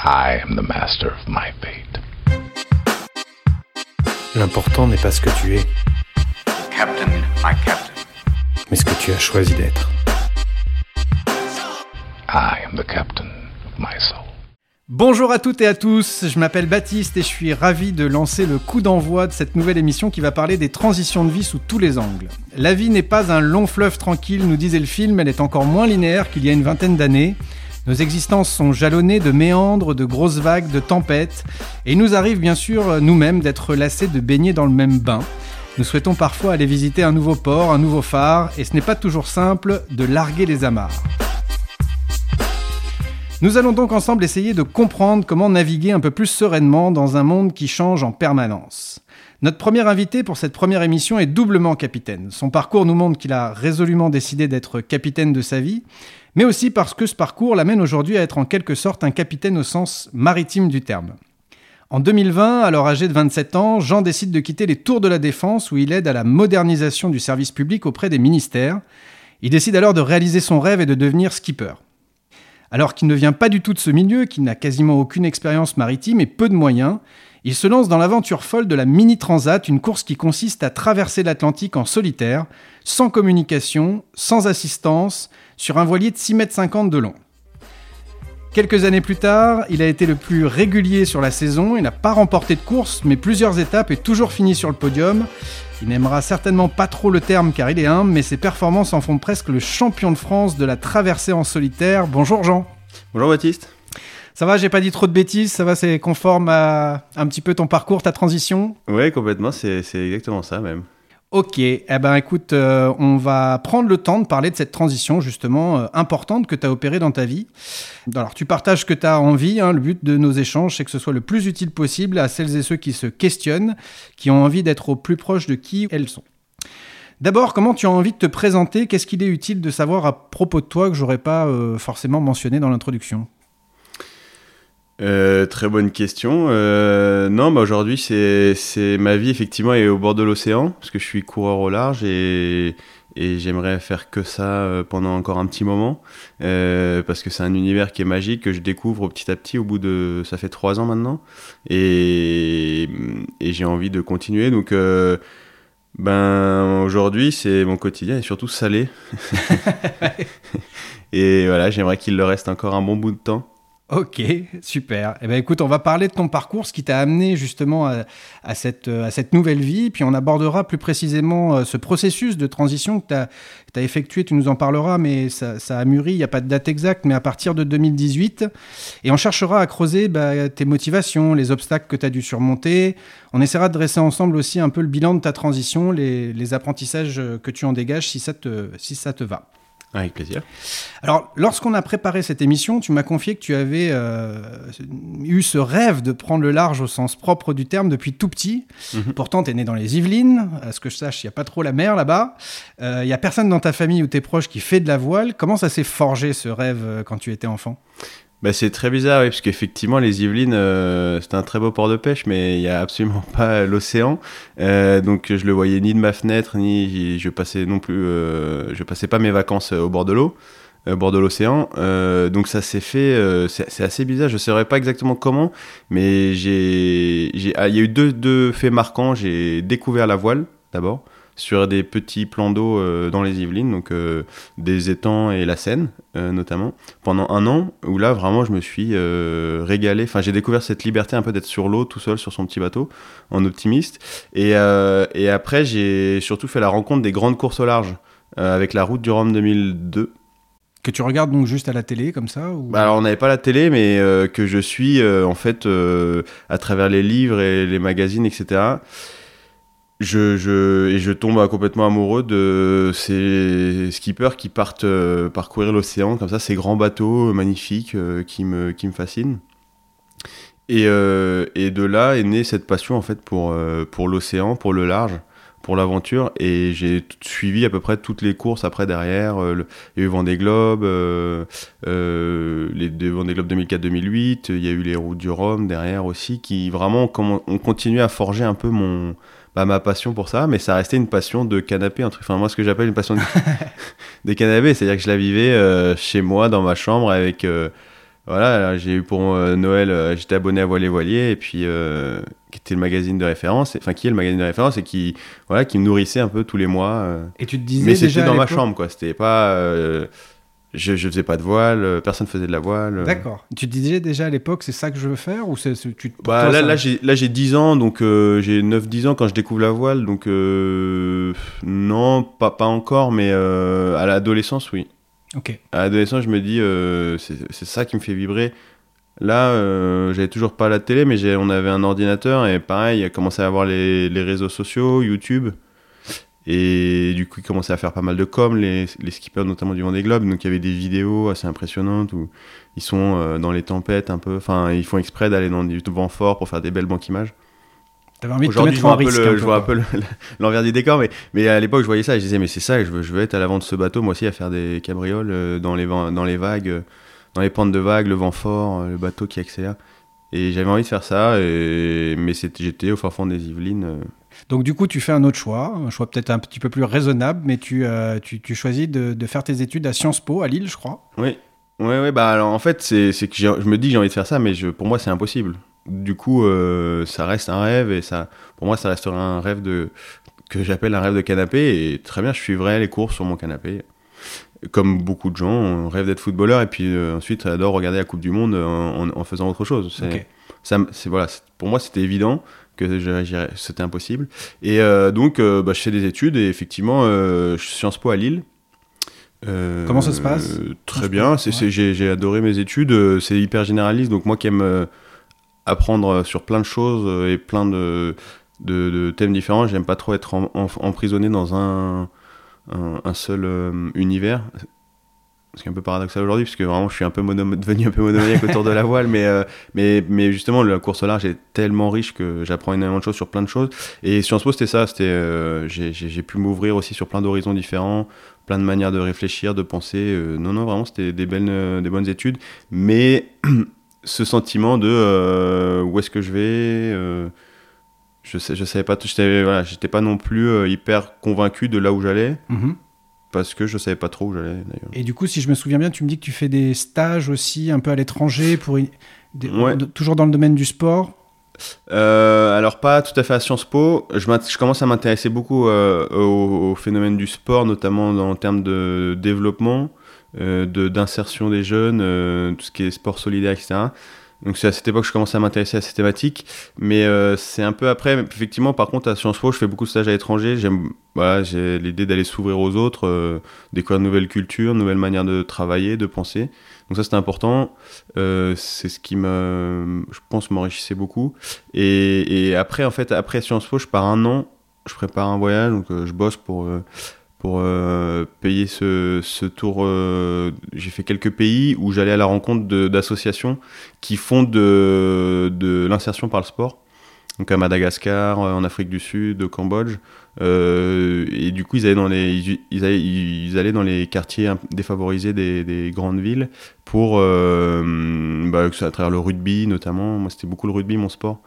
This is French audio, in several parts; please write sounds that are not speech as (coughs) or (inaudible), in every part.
I am the master of my fate. L'important n'est pas ce que tu es, Captain, my captain. mais ce que tu as choisi d'être. I am the captain of my soul. Bonjour à toutes et à tous, je m'appelle Baptiste et je suis ravi de lancer le coup d'envoi de cette nouvelle émission qui va parler des transitions de vie sous tous les angles. La vie n'est pas un long fleuve tranquille, nous disait le film, elle est encore moins linéaire qu'il y a une vingtaine d'années. Nos existences sont jalonnées de méandres, de grosses vagues, de tempêtes, et il nous arrive bien sûr nous-mêmes d'être lassés de baigner dans le même bain. Nous souhaitons parfois aller visiter un nouveau port, un nouveau phare, et ce n'est pas toujours simple de larguer les amarres. Nous allons donc ensemble essayer de comprendre comment naviguer un peu plus sereinement dans un monde qui change en permanence. Notre premier invité pour cette première émission est doublement capitaine. Son parcours nous montre qu'il a résolument décidé d'être capitaine de sa vie, mais aussi parce que ce parcours l'amène aujourd'hui à être en quelque sorte un capitaine au sens maritime du terme. En 2020, alors âgé de 27 ans, Jean décide de quitter les tours de la défense où il aide à la modernisation du service public auprès des ministères. Il décide alors de réaliser son rêve et de devenir skipper. Alors qu'il ne vient pas du tout de ce milieu, qu'il n'a quasiment aucune expérience maritime et peu de moyens, il se lance dans l'aventure folle de la Mini Transat, une course qui consiste à traverser l'Atlantique en solitaire, sans communication, sans assistance, sur un voilier de 6,50 m de long. Quelques années plus tard, il a été le plus régulier sur la saison, il n'a pas remporté de course, mais plusieurs étapes et toujours fini sur le podium. Il n'aimera certainement pas trop le terme car il est humble, mais ses performances en font presque le champion de France de la traversée en solitaire. Bonjour Jean. Bonjour Baptiste. Ça va, j'ai pas dit trop de bêtises, ça va, c'est conforme à un petit peu ton parcours, ta transition? Ouais, complètement, c'est exactement ça même. Ok, eh ben écoute, euh, on va prendre le temps de parler de cette transition justement euh, importante que tu as opérée dans ta vie. Alors tu partages ce que tu as envie, hein, le but de nos échanges c'est que ce soit le plus utile possible à celles et ceux qui se questionnent, qui ont envie d'être au plus proche de qui elles sont. D'abord, comment tu as envie de te présenter? Qu'est-ce qu'il est utile de savoir à propos de toi que j'aurais pas euh, forcément mentionné dans l'introduction? Euh, très bonne question. Euh, non, bah aujourd'hui, c'est c'est- ma vie effectivement est au bord de l'océan parce que je suis coureur au large et, et j'aimerais faire que ça euh, pendant encore un petit moment euh, parce que c'est un univers qui est magique que je découvre petit à petit au bout de ça fait trois ans maintenant et, et j'ai envie de continuer donc. euh, ben aujourd'hui c'est mon quotidien et surtout salé (laughs) et voilà j'aimerais qu'il le reste encore un bon bout de temps Ok, super. Eh ben écoute, on va parler de ton parcours, ce qui t'a amené justement à, à cette, euh, nouvelle vie, puis on abordera plus précisément euh, ce processus de transition que tu as, effectué, tu nous en parleras, mais ça, ça a mûri, il n'y a pas de date exacte, mais à partir de 2018. Et on cherchera à creuser bah, tes motivations, les obstacles que tu as dû surmonter. On essaiera de dresser ensemble aussi un peu le bilan de ta transition, les, apprentissages que tu en dégages, si ça si ça te va. Avec plaisir Alors, lorsqu'on a préparé cette émission, tu m'as confié que tu avais euh, eu ce rêve de prendre le large au sens propre du terme depuis tout petit. Mhm. Pourtant, tu es né dans les Yvelines. À ce que je sache, il n'y a pas trop la mer là-bas. Euh, Il n'y a personne dans ta famille ou tes proches qui fait de la voile. Comment ça s'est forgé ce rêve euh, quand tu étais enfant? Bah, c'est très bizarre, oui, parce qu'effectivement, les Yvelines, euh, c'est un très beau port de pêche, mais il n'y a absolument (laughs) pas l'océan. Euh, donc, je le voyais ni de ma fenêtre, ni je passais non plus, euh, je passais pas mes vacances au bord de l'eau, au bord de l'océan. Donc, ça s'est fait, c'est assez bizarre. Je ne saurais pas exactement comment, mais ah, il y a eu deux, deux faits marquants. J'ai découvert la voile, d'abord, sur des petits plans d'eau euh, dans les Yvelines, donc euh, des étangs et la Seine, euh, notamment pendant un an où là vraiment je me suis régalé. Enfin, j'ai découvert cette liberté un peu d'être sur l'eau tout seul sur son petit bateau en optimiste. Et, et après, j'ai surtout fait la rencontre des grandes courses au large avec la route du Rhum 2002. Que tu regardes donc juste à la télé comme ça ou... Bah, alors on n'avait pas la télé, mais que je suis en fait à travers les livres et les magazines, etc. Je, je, et je tombe complètement amoureux de ces skippers qui partent euh, parcourir l'océan comme ça, ces grands bateaux euh, magnifiques euh, qui, me, qui me fascinent. Et, euh, et de là est née cette passion en fait pour, pour l'océan, pour le large, pour l'aventure. Et j'ai suivi à peu près toutes les courses après derrière. il y a eu Vendée Globe, les Vendée Globe 2004-2008. Il y a eu les routes du Rhum derrière aussi, qui vraiment comme on, on continué à forger un peu mon bah, ma passion pour ça, mais ça restait une passion de canapé, un truc. Enfin moi ce que j'appelle une passion de- (laughs) des canapés, c'est-à-dire que je la vivais euh, chez moi dans ma chambre avec euh, voilà, j'ai eu pour euh, Noël, j'étais abonné à Voilier Voilier, et puis qui était le magazine de référence, enfin qui est le magazine de référence, et qui, voilà, qui me nourrissait un peu tous les mois. Et tu te disais Mais c'était dans ma chambre, quoi. C'était pas. Je, je faisais pas de voile, euh, personne faisait de la voile. euh. D'accord. Tu te disais déjà à l'époque, c'est ça que je veux faire ou c'est tu Bah, toi, là, ça- là, j'ai, là, j'ai 10 ans, donc euh, j'ai 9-10 ans quand je découvre la voile, donc euh, non, pas, pas encore, mais euh, à l'adolescence, oui. Ok. À l'adolescence, je me dis, c'est, c'est ça qui me fait vibrer. Là, j'avais toujours pas la télé, mais j'ai, on avait un ordinateur, et pareil, il a commencé à avoir les, les réseaux sociaux, YouTube. Et du coup, il commençait à faire pas mal de com, les, les skippers notamment du Vendée Globe. Donc il y avait des vidéos assez impressionnantes où ils sont euh, dans les tempêtes un peu. Enfin, ils font exprès d'aller dans du vent fort pour faire des belles banques images. T'avais envie de te mettre en risque. le- je vois un peu le- (laughs) l'envers du décor, mais, mais à l'époque, je voyais ça et je disais, mais c'est ça, je veux, je veux être à l'avant de ce bateau, moi aussi, à faire des cabrioles euh, dans les, dans les vagues, euh, dans les pentes de vagues, le vent fort, le bateau qui accélère. Et j'avais envie de faire ça, et... mais j'étais au fond des Yvelines. Donc du coup, tu fais un autre choix, un choix peut-être un petit peu plus raisonnable, mais tu, euh, tu, tu choisis de, de faire tes études à Sciences Po, à Lille, je crois. Oui, ouais, ouais, bah alors en fait, c'est que je me dis j'ai envie de faire ça, mais je, pour moi c'est impossible. Du coup, euh, ça reste un rêve et ça, pour moi, ça restera un rêve de que j'appelle un rêve de canapé. Et très bien, je suivrai les cours sur mon canapé. Comme beaucoup de gens, on rêve d'être footballeur et puis euh, ensuite adore regarder la Coupe du Monde en, en- en faisant autre chose. C'est, voilà, pour moi c'était évident que c'était impossible. Et euh, donc, euh, bah, je fais des études et effectivement, euh, je suis Sciences Po à Lille. Euh, Comment ça se passe euh, Très Sciences bien, ouais. j'ai, adoré mes études, euh, c'est hyper généraliste, donc moi qui aime euh, apprendre sur plein de choses euh, et plein de, de, de thèmes différents, j'aime pas trop être en- en- emprisonné dans un, un, un seul euh, univers. Ce qui est un peu paradoxal aujourd'hui, parce que vraiment je suis un peu devenu un peu monomaniaque autour de la voile, mais, euh, mais, mais justement la course au large est tellement riche que j'apprends énormément de choses sur plein de choses. Et Sciences Po c'était ça, c'était, euh, j'ai, pu m'ouvrir aussi sur plein d'horizons différents, plein de manières de réfléchir, de penser. euh, non, non, vraiment c'était des, belles, euh, des bonnes études, mais (clears throat) ce sentiment de où est-ce que je vais je sais je savais pas j'étais voilà pas non plus hyper convaincu de là où j'allais Mhm. Parce que je savais pas trop où j'allais d'ailleurs Et du coup, si je me souviens bien, tu me dis que tu fais des stages aussi un peu à l'étranger, pour des- Ouais. toujours dans le domaine du sport? Euh, alors pas tout à fait à Sciences Po. Je, commence à m'intéresser beaucoup euh, au, au phénomène du sport, notamment en termes de développement, euh, de d'insertion des jeunes, euh, tout ce qui est sport solidaire, etc. Donc c'est à cette époque que je commence à m'intéresser à ces thématiques. Mais euh, c'est un peu après. Effectivement, par contre, à Sciences Po, je fais beaucoup de stages à l'étranger. J'aime, voilà, j'ai l'idée d'aller s'ouvrir aux autres, euh, découvrir de nouvelles cultures, de nouvelles manières de travailler, de penser. Donc ça, c'était important. Euh, c'est ce qui me, je pense, m'enrichissait beaucoup. Et, et après, en fait, après Sciences Po, je pars un an, je prépare un voyage, donc je bosse pour, pour euh, payer ce, ce tour. euh, J'ai fait quelques pays où j'allais à la rencontre d'associations qui font de, de l'insertion par le sport. Donc à Madagascar, euh, en Afrique du Sud, au Cambodge. Euh, et du coup, ils allaient dans les, ils, ils allaient, ils allaient dans les quartiers défavorisés des, des grandes villes pour, euh, bah, à travers le rugby notamment. Moi, c'était beaucoup le rugby, mon sport.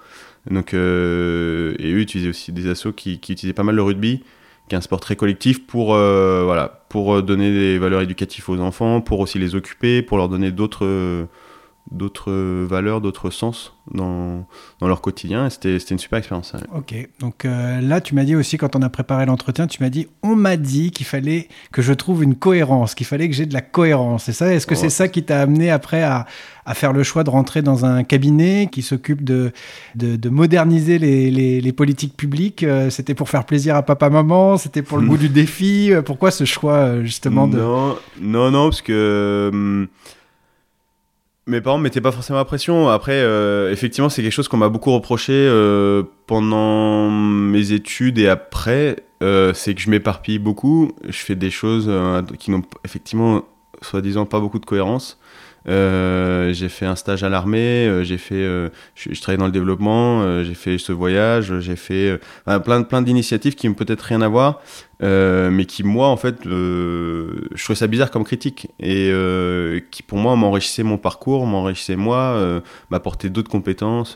Donc, euh, et eux utilisaient aussi des assos qui, qui utilisaient pas mal le rugby, un sport très collectif pour, euh, euh, donner des valeurs éducatives aux enfants, pour aussi les occuper, pour leur donner d'autres, euh, d'autres valeurs, d'autres sens dans, dans leur quotidien. Et c'était, c'était une super expérience. ouais. Ok. Donc euh, là, tu m'as dit aussi, quand on a préparé l'entretien, tu m'as dit, on m'a dit qu'il fallait que je trouve une cohérence, qu'il fallait que j'ai de la cohérence. C'est ça? Est-ce que Ouais. c'est ça qui t'a amené après à, à faire le choix de rentrer dans un cabinet qui s'occupe de, de, de moderniser les, les, les politiques publiques? Euh, C'était pour faire plaisir à papa-maman? C'était pour le (laughs) goût du défi? Euh, Pourquoi ce choix, justement de... Non, non, non, parce que hum, mes parents ne mettaient pas forcément la pression. Après, euh, effectivement, c'est quelque chose qu'on m'a beaucoup reproché euh, pendant mes études et après. euh, c'est que je m'éparpille beaucoup. Je fais des choses qui n'ont effectivement, soi-disant, pas beaucoup de cohérence. Euh, j'ai fait un stage à l'armée, euh, j'ai fait, euh, je, je travaillais dans le développement, j'ai fait ce voyage, j'ai fait plein, plein d'initiatives qui n'ont peut-être rien à voir, mais qui moi en fait, je trouvais ça bizarre comme critique et qui pour moi m'enrichissait mon parcours, m'enrichissait moi, m'apportait d'autres compétences.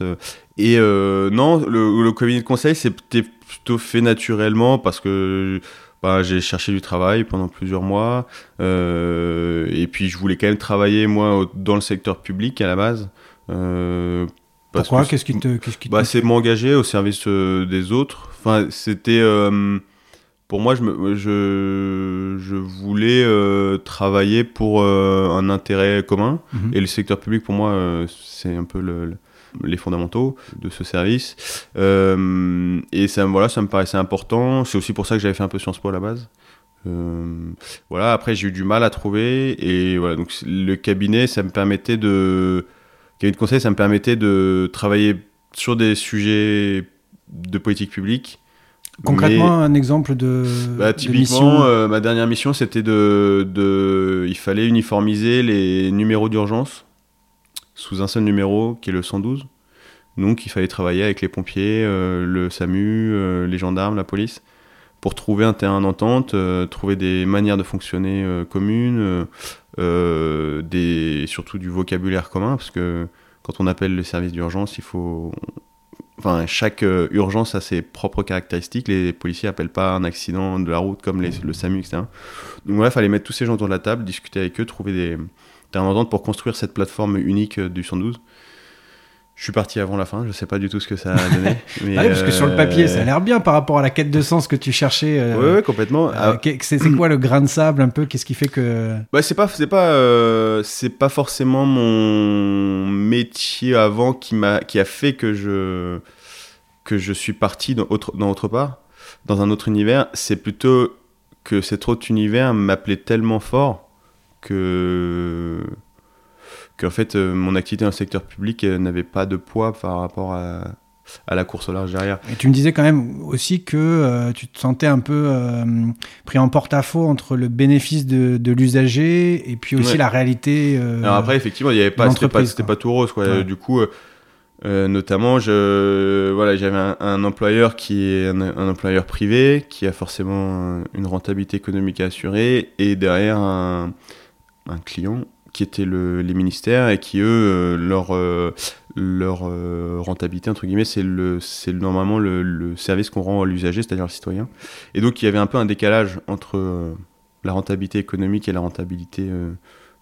et non, le, le cabinet de conseil c'était plutôt fait naturellement parce que bah, j'ai cherché du travail pendant plusieurs mois. euh, et puis, je voulais quand même travailler, moi, dans le secteur public à la base. Euh, Pourquoi que Qu'est-ce qui te. Qu'est-ce qui te- bah, c'est m'engager au service euh, des autres. Enfin, c'était euh, pour moi, je, me, je, je voulais travailler pour un intérêt commun. Mhm. Et le secteur public, pour moi, c'est un peu le- le- les fondamentaux de ce service. Euh, et ça, voilà, ça me paraissait important. C'est aussi pour ça que j'avais fait un peu Sciences Po à la base. Euh, voilà, après j'ai eu du mal à trouver et voilà donc le cabinet ça me permettait de cabinet de conseil ça me permettait de travailler sur des sujets de politique publique Concrètement, un exemple de. bah, typiquement, mission euh, ma dernière mission, c'était de, de, il fallait uniformiser les numéros d'urgence sous un seul numéro, qui est le 112. Donc, il fallait travailler avec les pompiers, euh, le SAMU, euh, les gendarmes, la police, pour trouver un terrain d'entente, euh, trouver des manières de fonctionner communes, surtout du vocabulaire commun, parce que quand on appelle le service d'urgence, il faut, Enfin, chaque urgence a ses propres caractéristiques. Les policiers appellent pas un accident de la route comme le SAMU, etc. Donc voilà, il fallait mettre tous ces gens autour de la table, discuter avec eux, trouver des terrains d'entente pour construire cette plateforme unique euh, du 112. Je suis parti avant la fin, je sais pas du tout ce que ça a (laughs) donné. mais, Ah oui, parce que sur le papier, ça a euh, l'air bien par rapport à la quête de sens que tu cherchais. euh, ouais, complètement. euh, Ah, c'est quoi le grain de sable un peu Qu'est-ce qui fait que. Bah, c'est pas c'est pas euh, c'est pas forcément mon métier avant qui m'a qui a fait que je que je suis parti dans autre dans autre part dans un autre univers c'est plutôt que cet autre univers m'appelait tellement fort que qu'en fait euh, mon activité dans le secteur public euh, n'avait pas de poids par rapport à à la course au large derrière. Et tu me disais quand même aussi que euh, tu te sentais un peu euh, pris en porte-à-faux entre le bénéfice de, de l'usager et puis aussi Ouais. la réalité. euh, Alors après, effectivement, il y avait pas, c'était pas, tout rose, quoi. Ouais. Du coup, notamment, je, voilà, j'avais un, un employeur qui est un, un employeur privé, qui a forcément une rentabilité économique à assurer, et derrière un, un client qui était le, les ministères et qui eux, euh, leur, euh, leur euh, rentabilité entre guillemets, c'est le, c'est normalement le, le service qu'on rend à l'usager, c'est-à-dire le citoyen. Et donc, il y avait un peu un décalage entre la rentabilité économique et la rentabilité,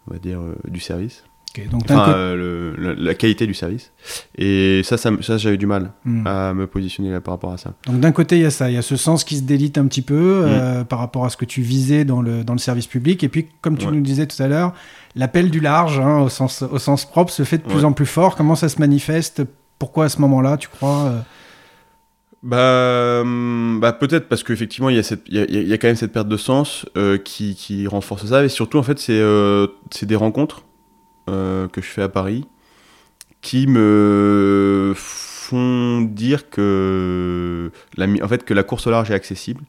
on va dire, du service. Donc Enfin, euh, le- la, la qualité du service. Et ça, ça, j'avais du mal Hmm. à me positionner là par rapport à ça. Donc d'un côté, il y a ça, il y a ce sens qui se délite un petit peu Mm. euh, par rapport à ce que tu visais dans le, dans le service public. Et puis, comme tu Ouais. nous disais tout à l'heure, l'appel du large, hein, au, sens, au sens propre, se fait de plus Ouais. en plus fort. Comment ça se manifeste? Pourquoi à ce moment-là, tu crois euh, Bah, hum, bah peut-être parce qu'effectivement, il y, a cette- il y, a, il y a quand même cette perte de sens qui, qui renforce ça. Et surtout, en fait, c'est c'est des rencontres que je fais à Paris qui me font dire que la, en fait, que la course au large est accessible.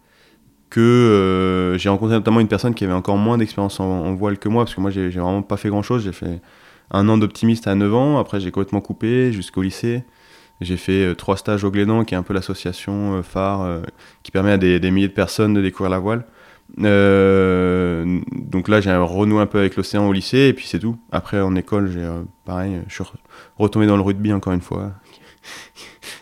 Que euh, j'ai rencontré notamment une personne qui avait encore moins d'expérience en, voile que moi, parce que moi, j'ai vraiment pas fait grand-chose. J'ai fait un an d'optimiste à 9 ans, après j'ai complètement coupé jusqu'au lycée. J'ai fait euh, trois stages au Glénan, qui est un peu l'association euh, phare euh, qui permet à des milliers de personnes de découvrir la voile. Euh, donc là, j'ai renoué un peu avec l'océan au lycée, et puis c'est tout. Après, en école, j'ai euh, pareil, je suis re- retombé dans le rugby encore une fois. (laughs)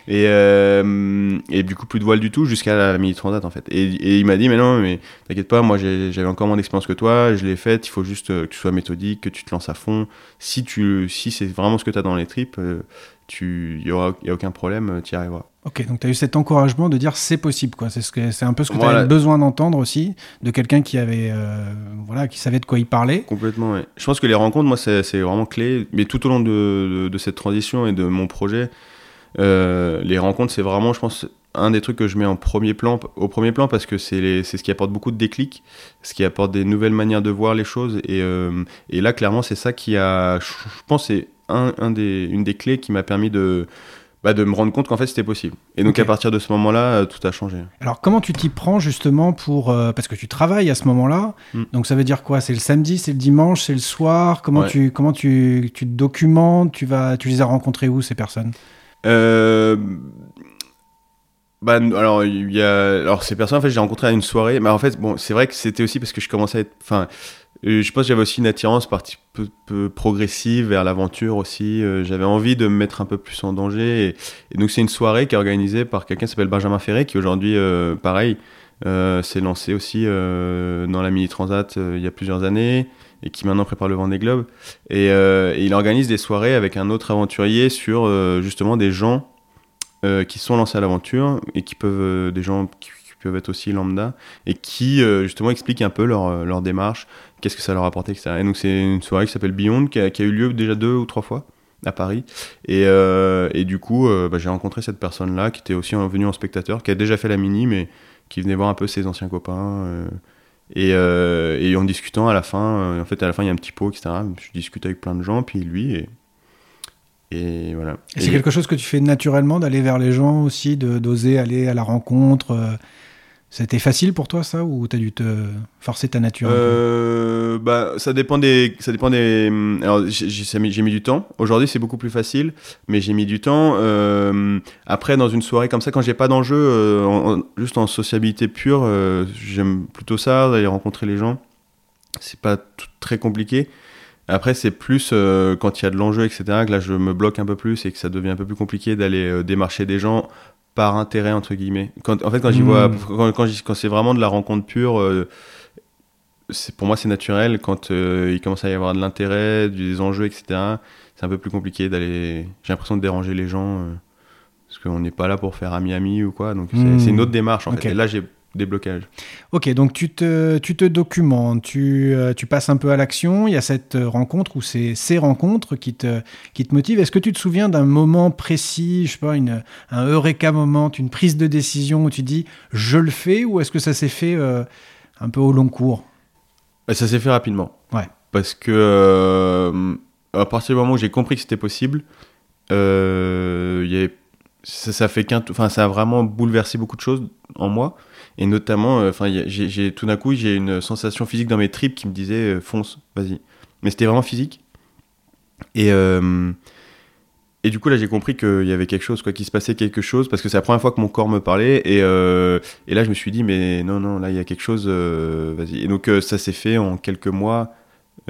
Et, euh, et du coup, plus de voile du tout jusqu'à la mini transat en fait. Et, il m'a dit, mais non, mais t'inquiète pas, moi j'avais encore moins d'expérience que toi, je l'ai faite, il faut juste que tu sois méthodique, que tu te lances à fond. Si, si c'est vraiment ce que tu as dans les tripes, il n'y aura a aucun problème, tu y arriveras. Ok, donc tu as eu cet encouragement de dire c'est possible, quoi. C'est ce que, c'est un peu ce que tu Voilà. avais besoin d'entendre aussi de quelqu'un qui avait, euh, voilà, qui savait de quoi il parlait. Complètement, ouais. Je pense que les rencontres, moi, c'est vraiment clé. Mais tout au long de, de- de cette transition et de mon projet, euh, les rencontres, c'est vraiment, je pense, un des trucs que je mets en premier plan, au premier plan parce que c'est ce qui apporte beaucoup de déclics, ce qui apporte des nouvelles manières de voir les choses. Et, euh, et là, clairement, c'est ça qui a, je je pense, c'est un, un des, une des clés qui m'a permis de, bah, de me rendre compte qu'en fait, c'était possible. Et donc, à partir de ce moment-là, euh, tout a changé. Alors comment tu t'y prends justement pour euh, parce que tu travailles à ce moment-là, Mm. donc ça veut dire quoi? C'est le samedi, c'est le dimanche, c'est le soir? Comment Ouais. tu comment tu, tu te documentes? Tu vas tu les as rencontrés où ces personnes? Euh, bah, alors, il y a, alors, ces personnes, en fait, j'ai rencontré à une soirée, mais en fait, bon, c'est vrai que c'était aussi parce que je commençais à être, enfin, je pense que j'avais aussi une attirance partie peu, progressive vers l'aventure aussi. euh, j'avais envie de me mettre un peu plus en danger. Et, donc, c'est une soirée qui est organisée par quelqu'un qui s'appelle Benjamin Ferré, qui aujourd'hui, euh, pareil, euh, s'est lancé aussi dans la Mini Transat il y a plusieurs années et qui maintenant prépare le Vendée Globe. Et, et il organise des soirées avec un autre aventurier sur justement des gens qui sont lancés à l'aventure et qui peuvent, des gens qui, peuvent être aussi lambda et qui justement expliquent un peu leur démarche, qu'est-ce que ça leur a apporté, etc. Et donc c'est une soirée qui s'appelle Beyond qui a, eu lieu déjà deux ou trois fois à Paris. Et, euh, et du coup, euh, bah, j'ai rencontré cette personne-là qui était aussi en- venue en spectateur, qui a déjà fait la mini, mais qui venait voir un peu ses anciens copains. euh, et, en discutant à la fin, en fait, à la fin, il y a un petit pot, etc. Je discute avec plein de gens, puis lui, et, et voilà. Et c'est quelque chose que tu fais naturellement, d'aller vers les gens aussi, d'oser aller à la rencontre. C'était facile pour toi ça ou t'as dû te forcer ta nature Euh, bah, ça dépend des, ça dépend des. hum, Alors, j'ai mis, du temps. Aujourd'hui, c'est beaucoup plus facile, mais j'ai mis du temps. Euh, après, dans une soirée comme ça, quand j'ai pas d'enjeu, euh, juste en sociabilité pure, j'aime plutôt ça, d'aller rencontrer les gens. C'est pas très compliqué. Après, c'est plus quand il y a de l'enjeu, etc., que là, je me bloque un peu plus et que ça devient un peu plus compliqué d'aller démarcher des gens par intérêt, entre guillemets. Quand, en fait, quand j'y Hmm. vois, quand, quand, quand c'est vraiment de la rencontre pure, euh, c'est pour moi, c'est naturel. Quand euh, il commence à y avoir de l'intérêt, des enjeux, etc., c'est un peu plus compliqué d'aller. J'ai l'impression de déranger les gens. euh, parce qu'on n'est pas là pour faire ami-ami ou quoi. Donc, c'est Hmm. c'est une autre démarche, en fait. Et là, j'ai des blocages. Ok, donc tu te, tu te documentes, tu, euh, tu passes un peu à l'action. Il y a cette euh, rencontre ou c'est ces rencontres qui te, qui te motivent. Est-ce que tu te souviens d'un moment précis, je sais pas, une, un eureka moment, une prise de décision où tu dis je le fais ou est-ce que ça s'est fait euh, un peu au long cours? Bah, ça s'est fait rapidement. Ouais. Parce que euh, à partir du moment où j'ai compris que c'était possible, euh, il y avait- ça, fait qu'un, enfin ça a vraiment bouleversé beaucoup de choses en moi et notamment, euh, enfin j'ai, tout d'un coup j'ai une sensation physique dans mes tripes qui me disait euh, fonce, vas-y. Mais c'était vraiment physique. Et euh, et du coup là j'ai compris qu'il y avait quelque chose, quoi, qu'il se passait quelque chose parce que c'est la première fois que mon corps me parlait et et là, je me suis dit, mais non, non, là, il y a quelque chose, vas-y. Et donc, ça s'est fait en quelques mois.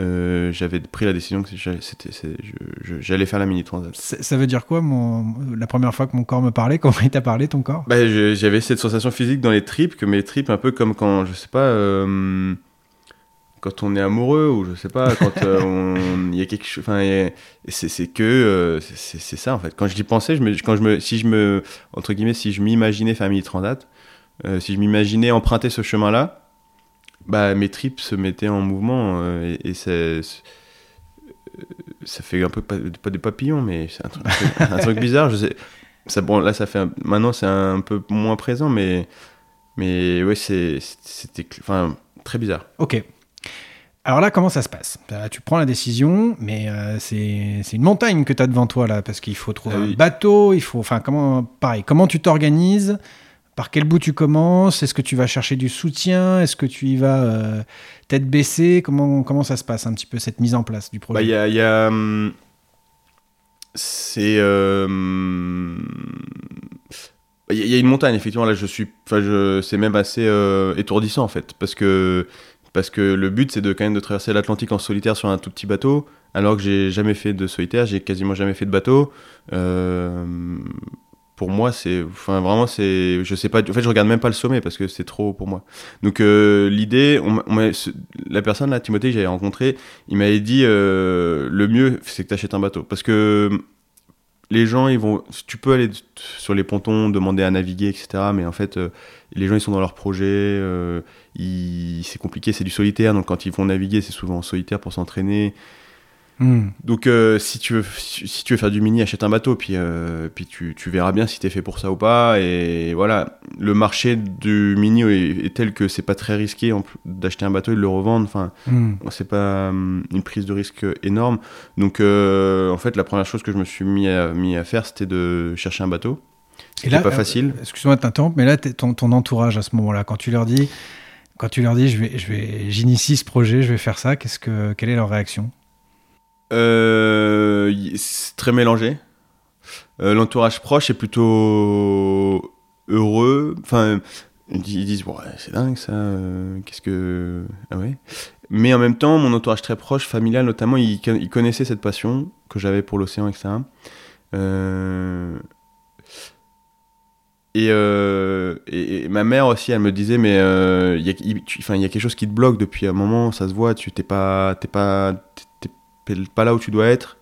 Euh, J'avais pris la décision que j'allais je- je- faire la mini transat. Ça veut dire quoi, mon, la première fois que mon corps me parlait (laughs) Comment il t'a parlé, ton corps? Bah, je- J'avais cette sensation physique dans les tripes, que mes tripes, un peu comme quand, je sais pas, euh, quand on est amoureux, ou je sais pas, quand euh, (laughs) on- il y a quelque chose. C'est que. euh, c'est ça, en fait. Quand j'y pensais, je me, quand je me, si je me. Entre guillemets, si je m'imaginais faire mini transat, si je m'imaginais emprunter ce chemin-là, bah, mes tripes se mettaient en mouvement, euh, et, et ça fait un peu pas, pas des papillons, mais c'est un, truc- un truc- un truc bizarre. Je sais, ça, bon, là, ça fait un- maintenant, c'est un peu moins présent, mais, mais ouais, c'est- c'était enfin, très bizarre. Ok. Alors là, comment ça se passe? Euh, Tu prends la décision, mais euh, c'est c'est une montagne que tu as devant toi là, parce qu'il faut trouver Ah un bateau, il faut, enfin, comment, pareil, comment tu t'organises? Par quel bout tu commences? Est-ce que tu vas chercher du soutien? Est-ce que tu y vas euh, tête baissée? Comment, ça se passe un petit peu cette mise en place du projet? C'est. Il y, a- une montagne, effectivement. Là, c'est même assez euh, étourdissant, en fait. Parce que, parce que le but, c'est de, quand même de traverser l'Atlantique en solitaire sur un tout petit bateau. Alors que j'ai jamais fait de solitaire, j'ai quasiment jamais fait de bateau. Euh, pour moi, c'est. Enfin, vraiment, c'est. Je sais pas. En fait, je regarde même pas le sommet parce que c'est trop pour moi. Donc, euh, l'idée. la personne, là, Timothée, j'avais rencontré, il m'avait dit euh, le mieux, c'est que tu achètes un bateau. Parce que les gens, ils vont. Tu peux aller sur les pontons, demander à naviguer, etc. Mais en fait, euh, les gens, ils sont dans leur projet. c'est compliqué, c'est du solitaire. Donc, quand ils vont naviguer, c'est souvent en solitaire pour s'entraîner. Hmm. Donc, euh, si, tu veux, si tu veux faire du mini, achète un bateau, puis, euh, puis tu, tu verras bien si t'es fait pour ça ou pas. Et voilà, le marché du mini est, est tel que c'est pas très risqué d'acheter un bateau et de le revendre. Enfin, Hmm. c'est pas hum, une prise de risque énorme. Donc, euh, en fait, la première chose que je me suis mis à, mis à faire, c'était de chercher un bateau. C'était pas facile. Excuse-moi de t'interrompre, mais là, ton, ton entourage à ce moment-là, quand tu leur dis, quand tu leur dis, je vais, je vais, j'initie ce projet, je vais faire ça, qu'est-ce que, quelle est leur réaction? Euh, c'est très mélangé. Euh, L'entourage proche est plutôt heureux. Enfin, ils disent ouais, c'est dingue ça. euh, Qu'est-ce que ah ouais. Mais en même temps, mon entourage très proche, familial notamment, il, il connaissait cette passion que j'avais pour l'océan, etc. Et, et, ma mère aussi, elle me disait, mais il y, a- quelque chose qui te bloque depuis un moment, ça se voit, tu t'es pas, t'es- pas là où tu dois être.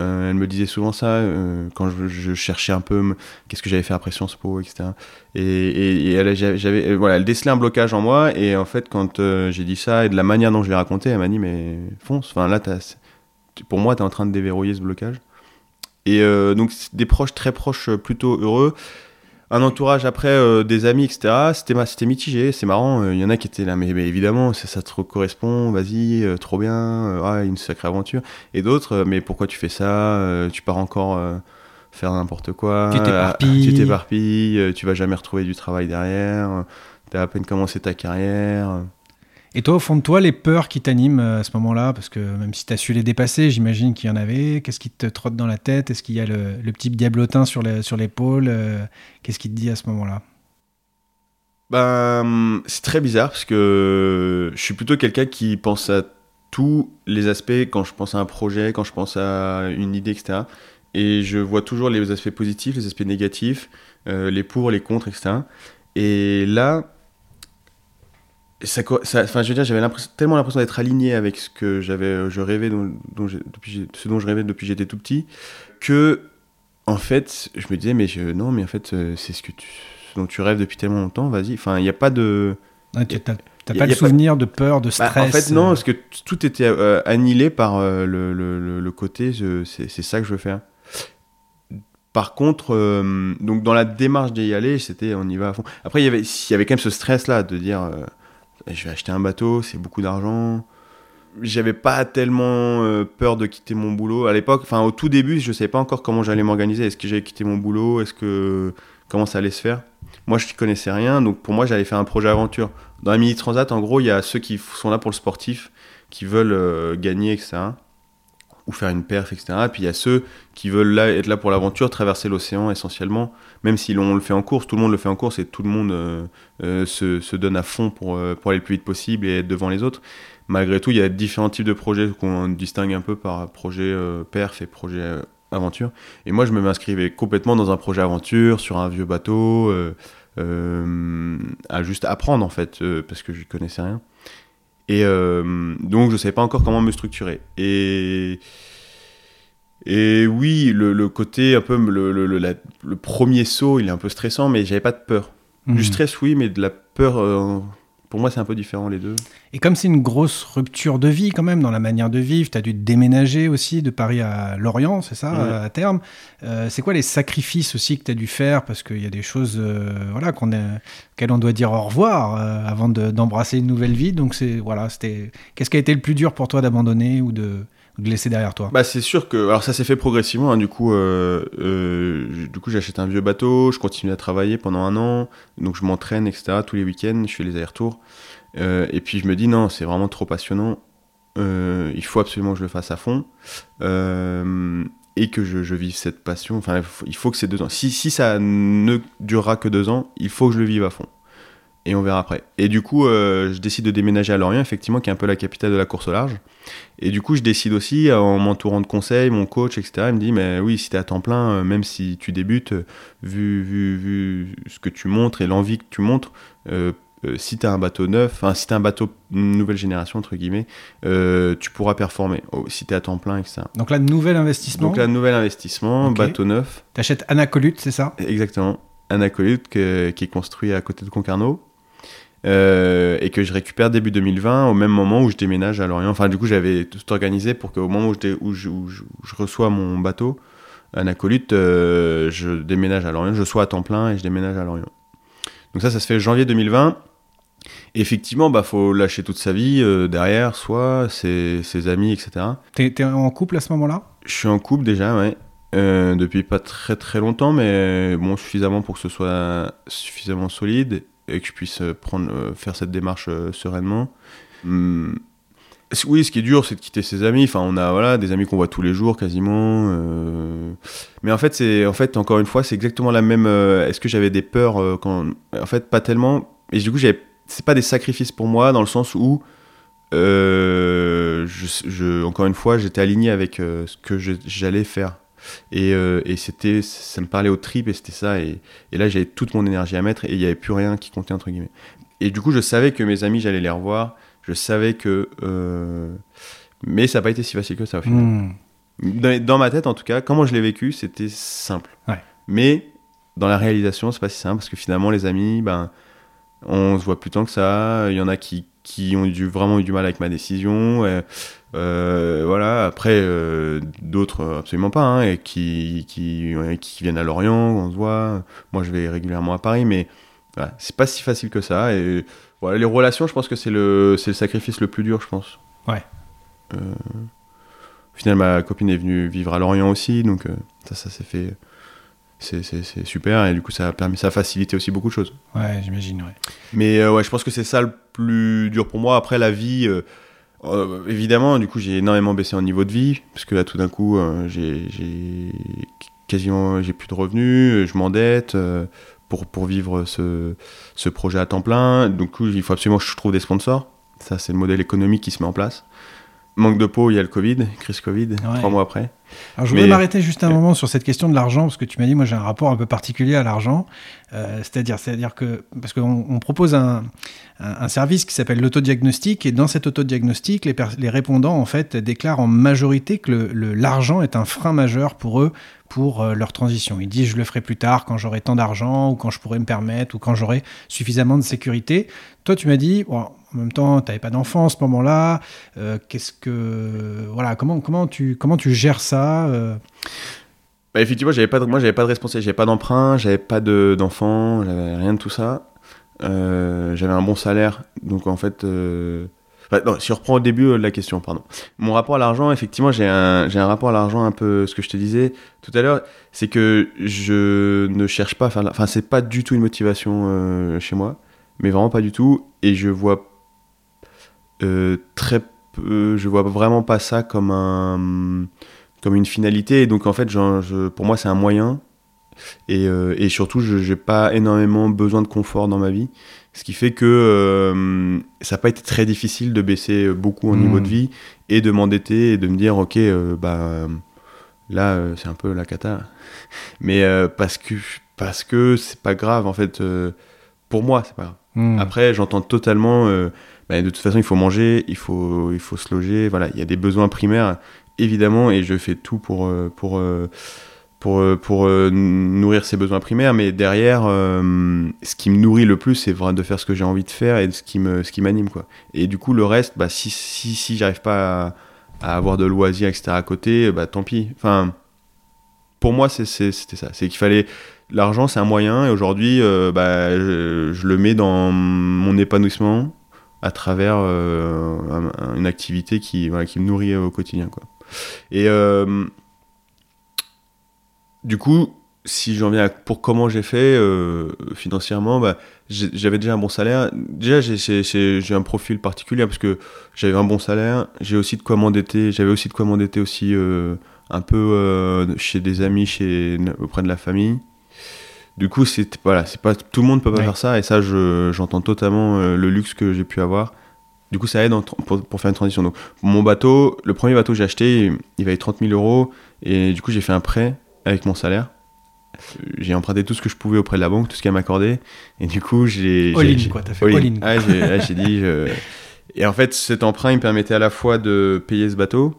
Euh, elle me disait souvent ça euh, quand je, cherchais un peu qu'est-ce que j'avais fait après Sciences Po, etc. Et, elle, j'avais, euh, voilà, elle décelait un blocage en moi. Et en fait, quand j'ai dit ça et de la manière dont je l'ai raconté, elle m'a dit mais fonce. Enfin là, pour moi, t'es en train de déverrouiller ce blocage. Et donc des proches très proches, plutôt heureux. Un entourage après, euh, des amis, etc. C'était mitigé, c'est marrant. euh, Il y en a qui étaient là, mais, mais évidemment, ça, ça te correspond, vas-y, euh, trop bien, ah, une sacrée aventure. Et d'autres, mais pourquoi tu fais ça Tu pars encore faire n'importe quoi. Tu t'éparpilles. euh, tu t'éparpilles, tu vas jamais retrouver du travail derrière. T'as à peine commencé ta carrière. Et toi, au fond de toi, les peurs qui t'animent euh, à ce moment-là, parce que même si tu as su les dépasser, j'imagine qu'il y en avait, qu'est-ce qui te trotte dans la tête? Est-ce qu'il y a le, petit diablotin sur l'épaule euh, Qu'est-ce qui te dit à ce moment-là? Ben, c'est très bizarre parce que je suis plutôt quelqu'un qui pense à tous les aspects quand je pense à un projet, quand je pense à une idée, etc. Et je vois toujours les aspects positifs, les aspects négatifs, euh, les pour, les contre, etc. Et là, ça, ça- enfin, je veux dire, j'avais tellement l'impression d'être aligné avec ce que j'avais, je rêvais, dont, dont depuis, ce dont je rêvais depuis que j'étais tout petit, que en fait, je me disais, mais je, non, mais en fait, euh, c'est ce que tu, ce dont tu rêves depuis tellement longtemps. Vas-y. Enfin, il n'y a pas de. Ouais, Tu a- pas le pas- souvenir de peur, de Bah, stress en fait, non, euh, parce que tout était euh, annihilé par euh, le, le- côté, c'est ça que je veux faire. Par contre, donc dans la démarche d'y aller, c'était on y va à fond. Après, il y avait, il y avait quand même ce stress-là de dire, je vais acheter un bateau, c'est beaucoup d'argent. J'avais pas tellement euh, peur de quitter mon boulot à l'époque. Enfin, au tout début, je savais pas encore comment j'allais m'organiser. Est-ce que j'allais quitter mon boulot? Est-ce que comment ça allait se faire? Moi, je connaissais rien, donc pour moi, j'allais faire un projet aventure. Dans la mini transat, en gros, il y a ceux qui sont là pour le sportif, qui veulent euh, gagner, etc. Ou faire une perf, etc. Et puis il y a ceux qui veulent être là pour l'aventure, traverser l'océan essentiellement. Même si l'on le fait en course, tout le monde le fait en course et tout le monde euh, euh, se, donne à fond pour, euh, pour aller le plus vite possible et être devant les autres. Malgré tout, il y a différents types de projets qu'on distingue un peu par projet perf et projet aventure. Et moi, je me m'inscrivais complètement dans un projet aventure, sur un vieux bateau, à juste apprendre en fait, parce que je connaissais rien. Et euh, donc, je savais pas encore comment me structurer. Et, et oui, le, le côté un peu, le, le, le- la- le premier saut, il est un peu stressant, mais j'avais pas de peur. mhm. Du stress, oui, mais de la peur, euh, pour moi, c'est un peu différent les deux. Et comme c'est une grosse rupture de vie quand même dans la manière de vivre, tu as dû déménager aussi de Paris à Lorient, c'est ça, Ouais. à terme. Euh, c'est quoi les sacrifices aussi que tu as dû faire? Parce qu'il y a des choses euh, voilà, qu'on auxquelles on doit dire au revoir euh, avant de- d'embrasser une nouvelle vie. Donc c'est voilà, c'était. Qu'est-ce qui a été le plus dur pour toi d'abandonner ou de, laisser derrière toi Bah, c'est sûr que. Alors, ça s'est fait progressivement. hein, du coup, euh, euh, du coup j'ai acheté un vieux bateau. Je continue à travailler pendant un an. Donc, je m'entraîne, etc. Tous les week-ends. Je fais les allers-retours. Euh, et puis, je me dis, non, c'est vraiment trop passionnant. Euh, il faut absolument que je le fasse à fond. Euh, et que je, je vive cette passion. Enfin, il faut, il faut que ces deux ans. Si, si ça ne durera que deux ans, il faut que je le vive à fond. Et on verra après. Et du coup, euh, je décide de déménager à Lorient, effectivement, qui est un peu la capitale de la course au large. Et du coup, je décide aussi, euh, en m'entourant de conseils, mon coach, etc., il me dit, mais oui, si tu es à temps plein, euh, même si tu débutes, vu, vu, vu ce que tu montres et l'envie que tu montres, euh, euh, si tu as un bateau neuf, enfin, si tu as un bateau nouvelle génération, entre guillemets, tu pourras performer, oh, si tu es à temps plein, etc. Donc là, nouvel investissement. Donc là, nouvel investissement, Ok. bateau neuf, Tu achètes Anacolute, c'est ça? Exactement. Que- qui est construit à côté de Concarneau. Euh, et que je récupère début 2020 au même moment où je déménage à Lorient. Enfin, du coup, j'avais tout organisé pour qu'au moment où je, dé- où je, où je- où je reçois mon bateau, un acolyte, euh, je déménage à Lorient, je sois à temps plein et je déménage à Lorient. Donc ça, ça se fait janvier 2020. Effectivement, bah faut lâcher toute sa vie euh, derrière, soit ses, ses amis, etc. T'es es en couple à ce moment-là? Je suis en couple déjà, ouais. Euh, depuis pas très très longtemps, mais bon, suffisamment pour que ce soit suffisamment solide et que je puisse euh, prendre, euh, faire cette démarche euh, sereinement. C- Oui, ce qui est dur, c'est de quitter ses amis. Enfin, on a voilà des amis qu'on voit tous les jours quasiment. Mais en fait, c'est en fait encore une fois, c'est exactement la même. Est-ce que j'avais des peurs En fait, pas tellement. Et du coup, j'avais. C'est pas des sacrifices pour moi dans le sens où encore une fois, j'étais aligné avec ce que j'allais faire. Et, euh, et c'était, ça me parlait au trip et c'était ça. Et, et là, j'avais toute mon énergie à mettre et il n'y avait plus rien qui comptait, entre guillemets. Et du coup, je savais que mes amis, j'allais les revoir. Je savais que. euh, Mais ça n'a pas été si facile que ça au final. Hmm. Dans, dans ma tête, en tout cas, comment je l'ai vécu, c'était simple. Ouais. Mais dans la réalisation, c'est pas si simple parce que finalement, les amis, ben, on se voit plus tant que ça. Il y en a qui, qui ont dû, vraiment eu du mal avec ma décision. Et, euh, voilà. Après, euh, d'autres euh, absolument pas, hein, et qui, qui, ouais, qui viennent à Lorient, on se voit. Moi, je vais régulièrement à Paris, mais voilà, c'est pas si facile que ça. Et voilà, les relations, je pense que c'est le, le sacrifice le plus dur, je pense. Ouais. Euh, au final, ma copine est venue vivre à Lorient aussi, donc ça, ça s'est fait. C'est, super, et du coup, ça a permis, ça a facilité aussi beaucoup de choses. Ouais, j'imagine, ouais. Mais ouais, je pense que c'est ça le plus dur pour moi. Après, la vie, euh, euh, évidemment, du coup, j'ai énormément baissé en niveau de vie, parce que là, tout d'un coup, euh, j'ai, quasiment j'ai plus de revenus, je m'endette euh, pour, pour vivre ce, ce projet à temps plein. Donc, il faut absolument que je trouve des sponsors. Ça, c'est le modèle économique qui se met en place. Manque de peau, il y a le Covid, crise Covid, Ouais. trois mois après. Alors, je voudrais Mais- m'arrêter juste un moment sur cette question de l'argent, parce que tu m'as dit, moi j'ai un rapport un peu particulier à l'argent. Euh, c'est-à-dire, c'est-à-dire que, parce qu'on on propose un, un, un service qui s'appelle l'autodiagnostic, et dans cet autodiagnostic, les, les répondants, en fait, déclarent en majorité que le- l'argent est un frein majeur pour eux, pour euh, leur transition. Ils disent, je le ferai plus tard, quand j'aurai tant d'argent, ou quand je pourrai me permettre, ou quand j'aurai suffisamment de sécurité. Toi, tu m'as dit, bon, en même temps, tu n'avais pas d'enfant à ce moment-là. euh, Qu'est-ce que. Voilà, comment, comment, tu, comment tu gères ça euh, Bah, effectivement, j'avais pas de, moi, j'avais pas de responsabilité, j'avais pas d'emprunt, j'avais pas de, d'enfant, j'avais rien de tout ça. Euh, j'avais un bon salaire, donc en fait. euh, enfin, non, si on reprend au début de la question, pardon. Mon rapport à l'argent, effectivement, j'ai un, un rapport à l'argent un peu, ce que je te disais tout à l'heure, c'est que je ne cherche pas à faire. de Enfin, c'est pas du tout une motivation chez moi, mais vraiment pas du tout. Et je vois très peu, je vois vraiment pas ça comme un comme une finalité. Et donc, en fait, genre, je- pour moi, c'est un moyen. Et, euh, et surtout, je n'ai pas énormément besoin de confort dans ma vie. Ce qui fait que euh, ça n'a pas été très difficile de baisser beaucoup en niveau de vie et de m'endetter et de me dire, ok, euh, bah, euh, là, euh, c'est un peu la cata. Mais euh, parce que parce que c'est pas grave, en fait. euh, pour moi, c'est pas grave. hmm. Après, j'entends totalement. Bah, de toute façon, il faut manger, il faut, il faut se loger. Voilà, il y a des besoins primaires, évidemment, et je fais tout pour, euh, pour, euh, pour, euh, pour nourrir ces besoins primaires. Mais derrière, ce qui me nourrit le plus, c'est de faire ce que j'ai envie de faire et ce qui m'anime. Et du coup, le reste, bah, si, si, si j'arrive pas à, avoir de loisirs, etc. à côté, bah, tant pis. Enfin, pour moi, c'était ça. C'est qu'il fallait l'argent, c'est un moyen, et aujourd'hui, bah, je le mets dans mon épanouissement à travers euh, un- un- une activité qui, me nourrit au quotidien. Quoi. Et euh, du coup, si j'en viens à pour comment j'ai fait euh, financièrement, bah, j'avais déjà un bon salaire. Déjà, j'ai- un profil particulier parce que j'avais un bon salaire. J'ai aussi de quoi m'endetter. J'avais aussi de quoi m'endetter aussi un peu chez des amis, chez auprès de la famille. Du coup, c'est voilà, c'est pas tout le monde peut pas Ouais. faire ça et ça, je- j'entends totalement euh, le luxe que j'ai pu avoir. Du coup, ça aide en pour, pour faire une transition. Donc, mon bateau, le premier bateau que j'ai acheté, il valait 30 000 euros et du coup, j'ai fait un prêt avec mon salaire. J'ai emprunté tout ce que je pouvais auprès de la banque, tout ce qu'elle m'accordait. Et du coup, j'ai. All j'ai- in, j'ai- quoi, t'as fait all in. all in. Ouais, j'ai dit. je- Et en fait, cet emprunt, il me permettait à la fois de payer ce bateau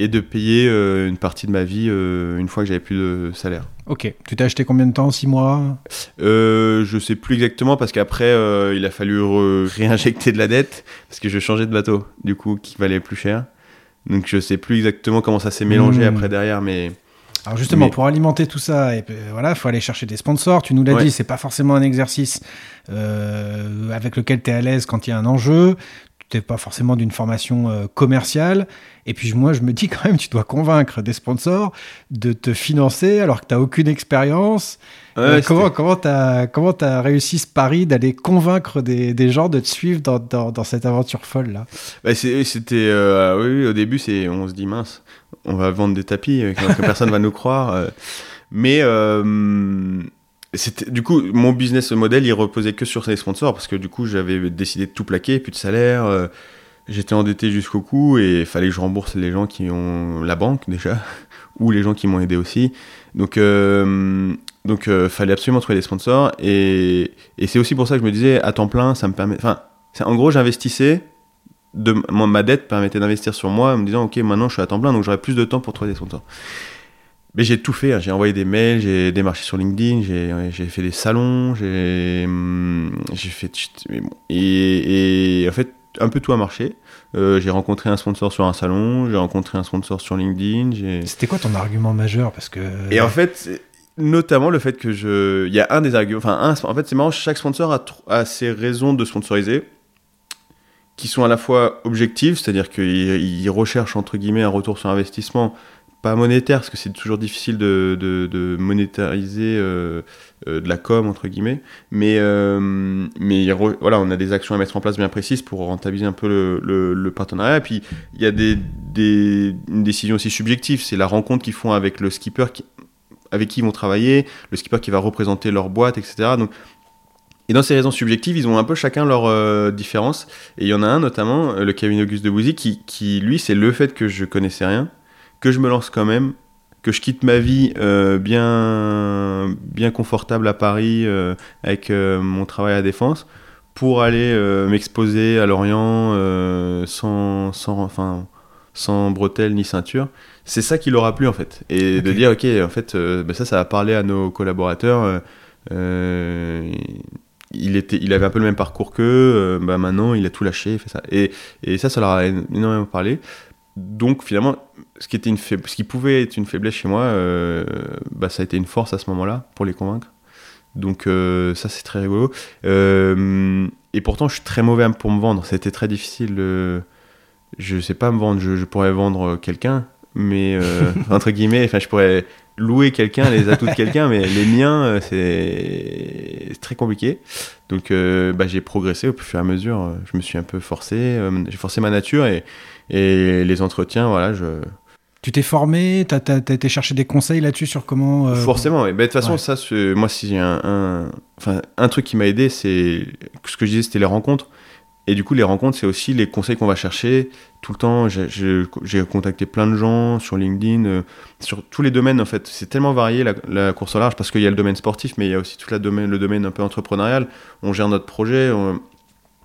et de payer euh, une partie de ma vie euh, une fois que j'avais plus de salaire. Ok. Tu t'as acheté combien de temps? Six mois? Euh, je sais plus exactement parce qu'après euh, il a fallu (laughs) réinjecter de la dette parce que je changeais de bateau du coup qui valait plus cher. Donc je sais plus exactement comment ça s'est mélangé Hmm. après derrière mais Alors justement, Mais- pour alimenter tout ça, et voilà, faut aller chercher des sponsors. Tu nous l'as Ouais. dit, c'est pas forcément un exercice euh, avec lequel tu es à l'aise quand il y a un enjeu. Tu n'es pas forcément d'une formation euh, commerciale. Et puis moi, je me dis quand même, tu dois convaincre des sponsors de te financer alors que tu n'as aucune expérience. Ouais, Euh, comment comment t'as comment t'as réussi ce pari d'aller convaincre des, des gens de te suivre dans, dans, dans cette aventure folle là? Bah, c'était euh, oui, oui, au début c'est on se dit mince on va vendre des tapis que personne va nous croire mais euh, du coup mon business model il reposait que sur les sponsors parce que du coup j'avais décidé de tout plaquer plus de salaire euh, j'étais endetté jusqu'au cou et il fallait que je rembourse les gens qui ont la banque déjà (laughs) ou les gens qui m'ont aidé aussi. Donc, euh, donc euh, fallait absolument trouver des sponsors. Et, c'est aussi pour ça que je me disais, à temps plein, ça me permet. Enfin, en gros, j'investissais. De, moi, ma dette permettait d'investir sur moi en me disant, ok, maintenant je suis à temps plein, donc j'aurai plus de temps pour trouver des sponsors. Mais j'ai tout fait, hein. j'ai envoyé des mails, j'ai démarché sur LinkedIn, j'ai fait des salons, j'ai hum, fait... bon. Et, et en fait, un peu tout a marché. Euh, j'ai rencontré un sponsor sur un salon, j'ai rencontré un sponsor sur LinkedIn. C'était quoi ton argument majeur? Parce que. Et en fait, notamment le fait que je. Il y a un des arguments. Enfin, un, en fait, c'est marrant, chaque sponsor a, tr- a ses raisons de sponsoriser qui sont à la fois objectives, c'est-à-dire qu'il il recherche entre guillemets un retour sur investissement, pas monétaire, parce que c'est toujours difficile de, de, monétariser euh, euh, de la com entre guillemets, mais, euh, mais voilà, on a des actions à mettre en place bien précises pour rentabiliser un peu le, le, partenariat. Puis il y a des, des, une décision aussi subjective, c'est la rencontre qu'ils font avec le skipper qui, avec qui ils vont travailler, le skipper qui va représenter leur boîte, etc. Donc, et dans ces raisons subjectives, ils ont un peu chacun leur euh, différence. Et il y en a un notamment, le Kevin Auguste de Bouzy, qui, qui lui, c'est le fait que je connaissais rien, que je me lance quand même, que je quitte ma vie euh, bien, bien confortable à Paris euh, avec euh, mon travail à Défense pour aller m'exposer à Lorient sans, sans, enfin, sans bretelles ni ceinture. C'est ça qui leur a plu en fait. Et de dire, ok, en fait, bah, ça, ça va parler à nos collaborateurs. il, était, il avait un peu le même parcours qu'eux, bah maintenant il a tout lâché, il fait ça. Et, et ça, ça leur a énormément parlé. Donc finalement, ce qui, était une faib- ce qui pouvait être une faiblesse chez moi, euh, bah, ça a été une force à ce moment-là pour les convaincre. Donc euh, ça, c'est très rigolo. Euh, et pourtant, je suis très mauvais pour me vendre. C'était très difficile. je sais pas me vendre. Je, je pourrais vendre quelqu'un, mais (laughs) entre guillemets, enfin, je pourrais louer quelqu'un, les atouts de quelqu'un, mais les miens, c'est très compliqué. Donc, bah, j'ai progressé au fur et à mesure. Je me suis un peu forcé. j'ai forcé ma nature et, et les entretiens, voilà, je. Tu t'es formé, t'as as, été chercher des conseils là-dessus sur comment. euh, Forcément. Bah, de toute façon, ouais. ça, moi, si j'ai un, un, enfin, un truc qui m'a aidé, c'est ce que je disais, c'était les rencontres. Et du coup, les rencontres, c'est aussi les conseils qu'on va chercher tout le temps. J'ai- contacté plein de gens sur LinkedIn, euh, sur tous les domaines, en fait. C'est tellement varié, la, la course au large, parce qu'il y a le domaine sportif, mais il y a aussi tout la domaine, le domaine un peu entrepreneurial. On gère notre projet. on-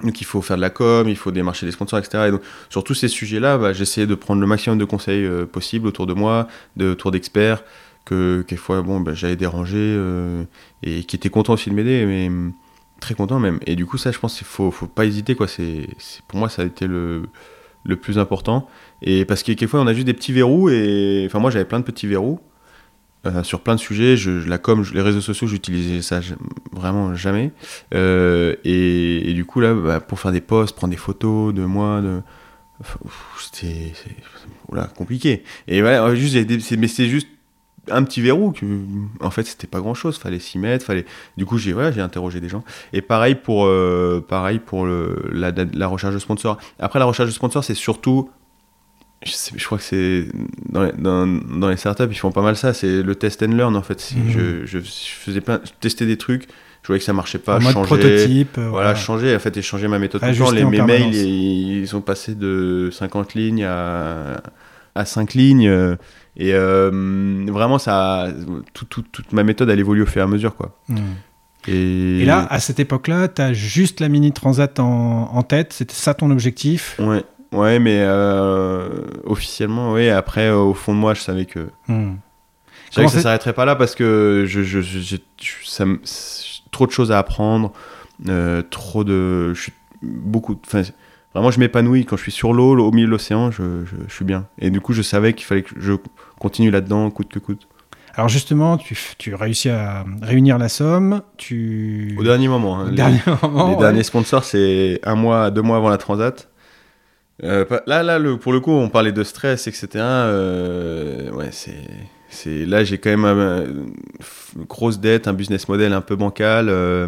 donc il faut faire de la com, il faut démarcher des sponsors, etc. Et donc sur tous ces sujets-là, bah, j'essayais de prendre le maximum de conseils euh, possibles autour de moi, de autour d'experts, que quelquefois bon, bah, j'avais dérangé euh, et qui étaient contents aussi de m'aider, mais hum, très contents même. Et du coup ça, je pense qu'il faut, faut pas hésiter quoi. C'est, pour moi ça a été le le plus important. Et parce que quelquefois on a juste des petits verrous et enfin moi j'avais plein de petits verrous. Euh, sur plein de sujets, je, la com, les réseaux sociaux, j'utilisais ça vraiment jamais. Euh, et, du coup, là, bah, pour faire des posts, prendre des photos de moi, de... c'était compliqué. Et voilà, juste, mais c'est juste un petit verrou. En fait, c'était pas grand chose. Fallait s'y mettre. Fallait... Du coup, j'ai voilà, interrogé des gens. Et pareil pour, euh, pareil pour la, la recherche de sponsors. Après, la recherche de sponsors, c'est surtout. Je, sais- je crois que c'est dans les, dans, dans les startups ils font pas mal ça c'est le test and learn en fait Mhm. je, je, je faisais plein je testais des trucs je voyais que ça marchait pas en mode changeais prototype. euh, voilà, changer, en fait, et changer ma méthode tout le temps. Ajuster Les, mes permanence. mails, ils, ils sont passés de 50 lignes à, à 5 lignes. euh, Et euh, vraiment, ça, tout- tout- toute ma méthode, elle évolue au fur et à mesure, quoi. Hmm. Et, Et là, à cette époque-là, t'as juste la Mini Transat en, en tête, c'était ça ton objectif? Ouais, ouais, mais euh, officiellement, oui. Après, euh, au fond de moi, je savais que, Hmm. je savais Comment que ça s'arrêterait pas là parce que je, je, je- ça trop de choses à apprendre, euh, trop de, je suis beaucoup, vraiment, je m'épanouis quand je suis sur l'eau, au milieu de l'océan, je, suis bien. Et du coup, je savais qu'il fallait que je continue là-dedans, coûte que coûte. Alors justement, tu, tu réussis à réunir la somme, tu... Au dernier moment, hein, les- dernier (laughs) moment, Les ouais. derniers sponsors, c'est un mois, deux mois avant la transat. Euh, là, là, le, pour le coup, on parlait de stress, etc. Euh, ouais, c'est, c'est, là, j'ai quand même un- une grosse dette, un business model un peu bancal. euh,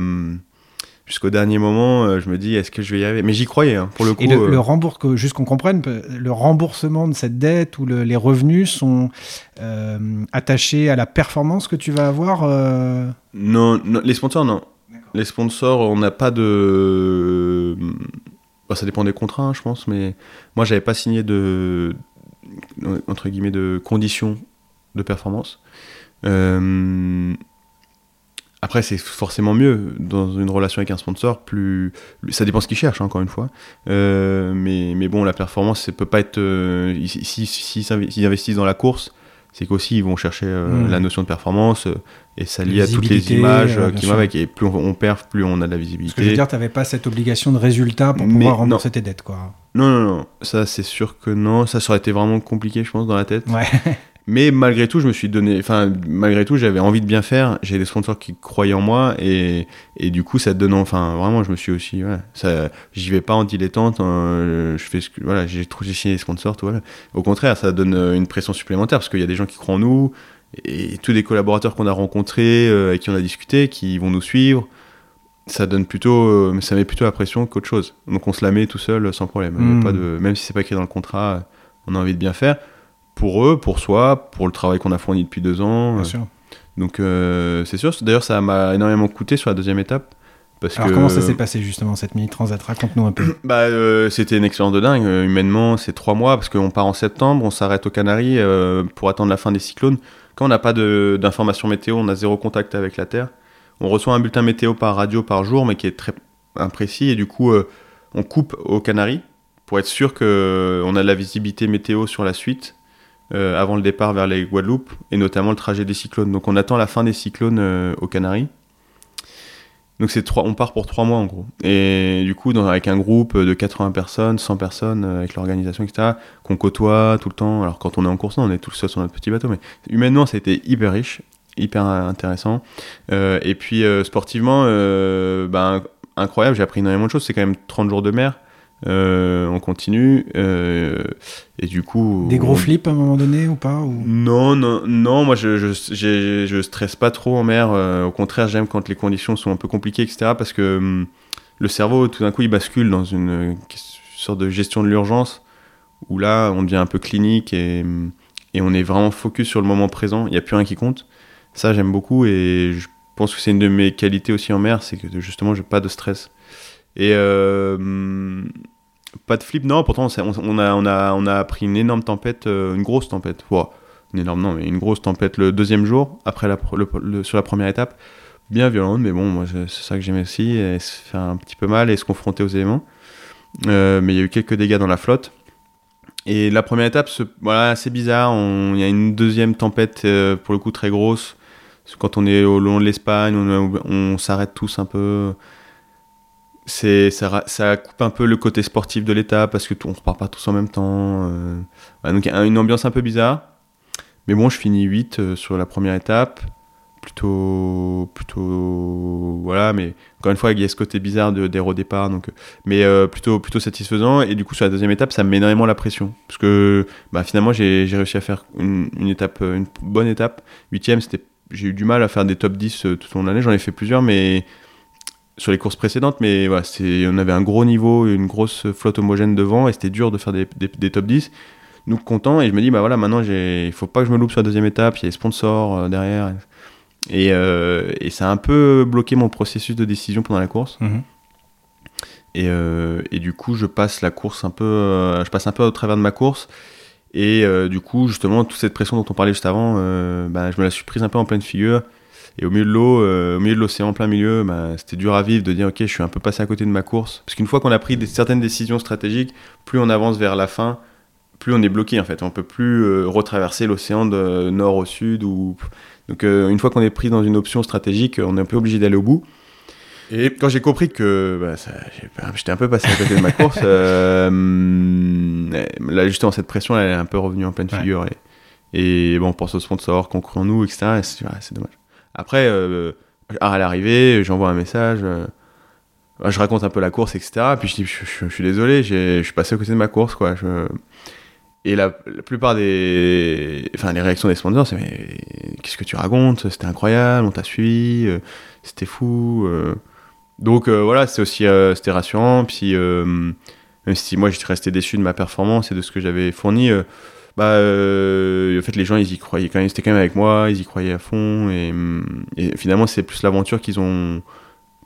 jusqu'au dernier moment, je me dis, est-ce que je vais y arriver? Mais j'y croyais, hein, pour le coup. Et le, le rembours- que- juste qu'on comprenne, le remboursement de cette dette ou le- les revenus sont attachés à la performance que tu vas avoir. Non, non, les sponsors, non. Les sponsors, on n'a pas de. Bah, ça dépend des contrats, hein, je pense, mais moi, j'avais pas signé de. entre guillemets, de conditions de performance. Euh, après, c'est forcément mieux dans une relation avec un sponsor. Plus, ça dépend ce qu'ils cherchent, hein, encore une fois. Euh, mais, mais bon, la performance, ça peut pas être. Euh, si, si, s'ils investissent dans la course, c'est qu'aussi ils vont chercher euh, Mm. la notion de performance euh, et ça lie à toutes les Visibilité, images euh, euh, qui vont avec. Et plus on, on perd, plus on a de la Ce que je veux visibilité. dire, tu n'avais pas cette obligation de résultat pour Mais pouvoir non. rembourser tes dettes, quoi. Non, non, non. Ça, c'est sûr que non. Ça, ça aurait été vraiment compliqué, je pense, dans la tête. Ouais. (laughs) Mais malgré tout, je me suis donné. Enfin, malgré tout, j'avais envie de bien faire. J'ai des sponsors qui croyaient en moi et, et du coup, ça te donne. Enfin, vraiment, je me suis aussi. Voilà, ça, j'y vais pas en dilettante. hein, je fais ce que. Voilà, j'ai trop signé les sponsors, tout, voilà. Au contraire, ça donne euh, une pression supplémentaire parce qu'il y a des gens qui croient en nous et tous les collaborateurs qu'on a rencontrés, euh, avec qui on a discuté, qui vont nous suivre. Ça donne plutôt, euh, ça met plutôt la pression qu'autre chose. Donc on se la met tout seul sans problème. Mm. pas de, même si c'est pas écrit dans le contrat, on a envie de bien faire pour eux, pour soi, pour le travail qu'on a fourni depuis deux ans. Bien Euh, sûr. Donc euh, c'est sûr. D'ailleurs, ça m'a énormément coûté sur la deuxième étape. Parce Alors, que, comment ça s'est passé, justement, cette mini transat? Raconte-nous un peu. (coughs) bah, euh, C'était une expérience de dingue. Humainement, c'est trois mois parce qu'on part en septembre, on s'arrête aux Canaries euh, pour attendre la fin des cyclones. Quand on n'a pas d'informations météo, on a zéro contact avec la Terre. On reçoit un bulletin météo par radio par jour, mais qui est très imprécis. Et du coup, euh, on coupe aux Canaries pour être sûr qu'on a de la visibilité météo sur la suite euh, avant le départ vers les Guadeloupe et notamment le trajet des cyclones. Donc on attend la fin des cyclones euh, aux Canaries. Donc trois, on part pour trois mois en gros. Et du coup, avec un groupe de 80 personnes, 100 personnes, euh, avec l'organisation, etc., qu'on côtoie tout le temps. Alors quand on est en course, on est tout seul sur notre petit bateau, mais humainement, ça a été hyper riche, hyper intéressant. Et puis sportivement, ben, incroyable, j'ai appris énormément de choses. C'est quand même 30 jours de mer. Euh, on continue. euh, et du coup. Des gros on- flips à un moment donné ou pas ou... non, non, non, moi je, je, je stresse pas trop en mer. euh, au contraire, j'aime quand les conditions sont un peu compliquées, etc. Parce que hum, le cerveau, tout d'un coup, il bascule dans une, sorte de gestion de l'urgence où là, on devient un peu clinique et, hum, et on est vraiment focus sur le moment présent. Il n'y a plus rien qui compte. Ça, j'aime beaucoup et je pense que c'est une de mes qualités aussi en mer, c'est que justement, j'ai pas de stress. Et euh, hum, pas de flip, non, pourtant, on, a, on, a, on a pris une énorme tempête, euh, une grosse tempête. Ouah, une énorme, non, mais une grosse tempête le deuxième jour, après la, sur la première étape. Bien violente, mais bon, moi, c'est ça que j'aime aussi, se faire un petit peu mal et se confronter aux éléments. Euh, mais il y a eu quelques dégâts dans la flotte. Et la première étape, c'est bizarre. Il y a une deuxième tempête, euh, pour le coup, très grosse. Quand on est au long de l'Espagne, on s'arrête tous un peu c'est ça, ça coupe un peu le côté sportif de l'étape parce que tout- on repart pas tous en même temps. euh. Ouais, donc une ambiance un peu bizarre. Mais bon, je finis 8 euh, sur la première étape. Plutôt, plutôt, voilà. Mais encore une fois, il y a ce côté bizarre de, des départ, donc, euh, mais euh, plutôt, plutôt satisfaisant. Et du coup, sur la deuxième étape, ça me met énormément la pression parce que, bah, finalement, j'ai réussi à faire une, étape, une bonne étape. Huitième, c'était, j'ai eu du mal à faire des top 10 euh, tout au long de l'année. J'en ai fait plusieurs, mais sur les courses précédentes, mais voilà, c'est, on avait un gros niveau, une grosse flotte homogène devant, et c'était dur de faire des, des, des top 10. Donc content, et je me dis, bah voilà, maintenant, il faut pas que je me loupe sur la deuxième étape, il y a les sponsors euh, derrière. Et, euh, et ça a un peu bloqué mon processus de décision pendant la course. Mhm. Et, euh, et du coup, je passe la course un peu, je passe un peu au travers de ma course. Et du coup, justement, toute cette pression dont on parlait juste avant, bah, je me la suis prise un peu en pleine figure. Et au milieu de l'eau, euh, au milieu de l'océan, en plein milieu, bah, c'était dur à vivre de dire, ok, je suis un peu passé à côté de ma course. Parce qu'une fois qu'on a pris des, certaines décisions stratégiques, plus on avance vers la fin, plus on est bloqué en fait. On peut plus euh, retraverser l'océan de nord au sud. Ou... Donc euh, une fois qu'on est pris dans une option stratégique, on est un peu obligé d'aller au bout. Et quand j'ai compris que bah, j'étais un peu passé à côté de ma course, (laughs) hum, là justement cette pression elle est un peu revenue en pleine Ouais. figure. Et, et bon, on pense aux sponsors, qu'on croit en nous, etc. Et c'est ouais, c'est dommage. Après, euh, à l'arrivée, j'envoie un message. euh, je raconte un peu la course, etc. Puis je dis, je, suis désolé, je suis passé à côté de ma course, quoi. Et la, plupart des, enfin, les réactions des sponsors, c'est mais qu'est-ce que tu racontes? C'était incroyable, on t'a suivi, euh, c'était fou. euh. Donc voilà, c'est aussi, c'était rassurant. Puis même si moi j'étais resté déçu de ma performance et de ce que j'avais fourni, bah, euh, en fait les gens ils y croyaient quand même, ils étaient quand même avec moi, ils y croyaient à fond. Et, hum, et finalement c'est plus l'aventure qu'ils ont,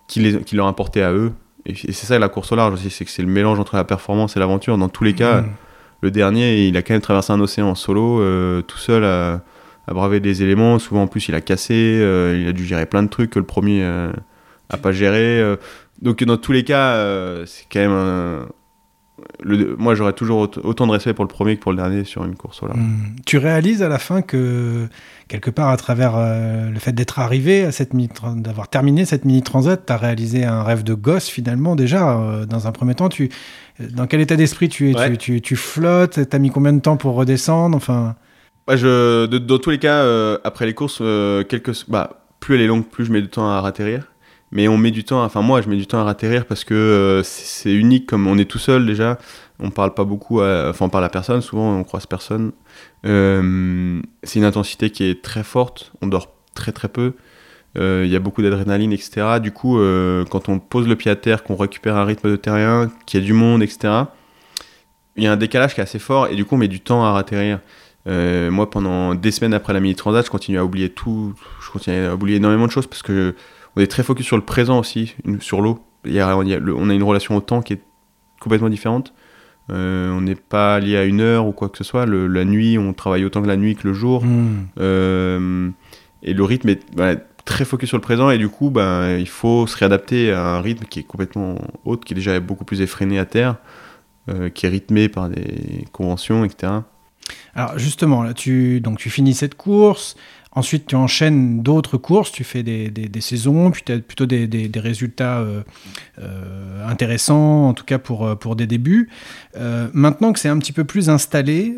qui, les, qui leur à eux. Et, et c'est ça la course au large aussi, c'est que c'est le mélange entre la performance et l'aventure. Dans tous les cas, Mhm. le dernier, il a quand même traversé un océan en solo, euh, tout seul, à, à braver des éléments. Souvent, en plus, il a cassé, euh, il a dû gérer plein de trucs que le premier euh, a pas géré. donc, dans tous les cas, c'est quand même un- le- moi, j'aurais toujours aut- autant de respect pour le premier que pour le dernier sur une course. Voilà. Hmm. Tu réalises à la fin que, quelque part, à travers euh, le fait d'être arrivé à cette mini d'avoir terminé cette mini transat, tu as réalisé un rêve de gosse finalement déjà. euh, dans un premier temps, tu, dans quel état d'esprit tu es? Ouais. tu, tu, tu flottes? T'as mis combien de temps pour redescendre? Enfin, Bah, je, de- dans tous les cas, euh, après les courses, euh, quelques, bah, plus elle est longue, plus je mets du temps à ratterrir. Mais on met du temps, enfin moi je mets du temps à ratterrir parce que euh, c'est unique comme on est tout seul déjà. On parle pas beaucoup, enfin on parle à personne, souvent on croise personne. Euh, c'est une intensité qui est très forte, on dort très très peu. Euh, Il y a beaucoup d'adrénaline, etc. Du coup, quand on pose le pied à terre, qu'on récupère un rythme de terrien, qu'il y a du monde, etc., il y a un décalage qui est assez fort et du coup on met du temps à ratterrir. Euh, moi, pendant des semaines après la mini transat, je continue à oublier tout. Je continue à oublier énormément de choses parce que on est très focus sur le présent aussi, sur l'eau. On a une relation au temps qui est complètement différente. Euh, on n'est pas lié à une heure ou quoi que ce soit. Le- la nuit, on travaille autant que la nuit que le jour. hmm. Euh, et le rythme est voilà, très focus sur le présent et du coup, ben, il faut se réadapter à un rythme qui est complètement autre, qui est déjà beaucoup plus effréné à terre, euh, qui est rythmé par des conventions, etc. Alors justement, là, tu, donc, tu finis cette course, ensuite tu enchaînes d'autres courses, tu fais des, des- des saisons, puis tu as plutôt des, des- résultats euh, euh, intéressants, en tout cas pour, euh, pour des débuts. Euh, maintenant que c'est un petit peu plus installé,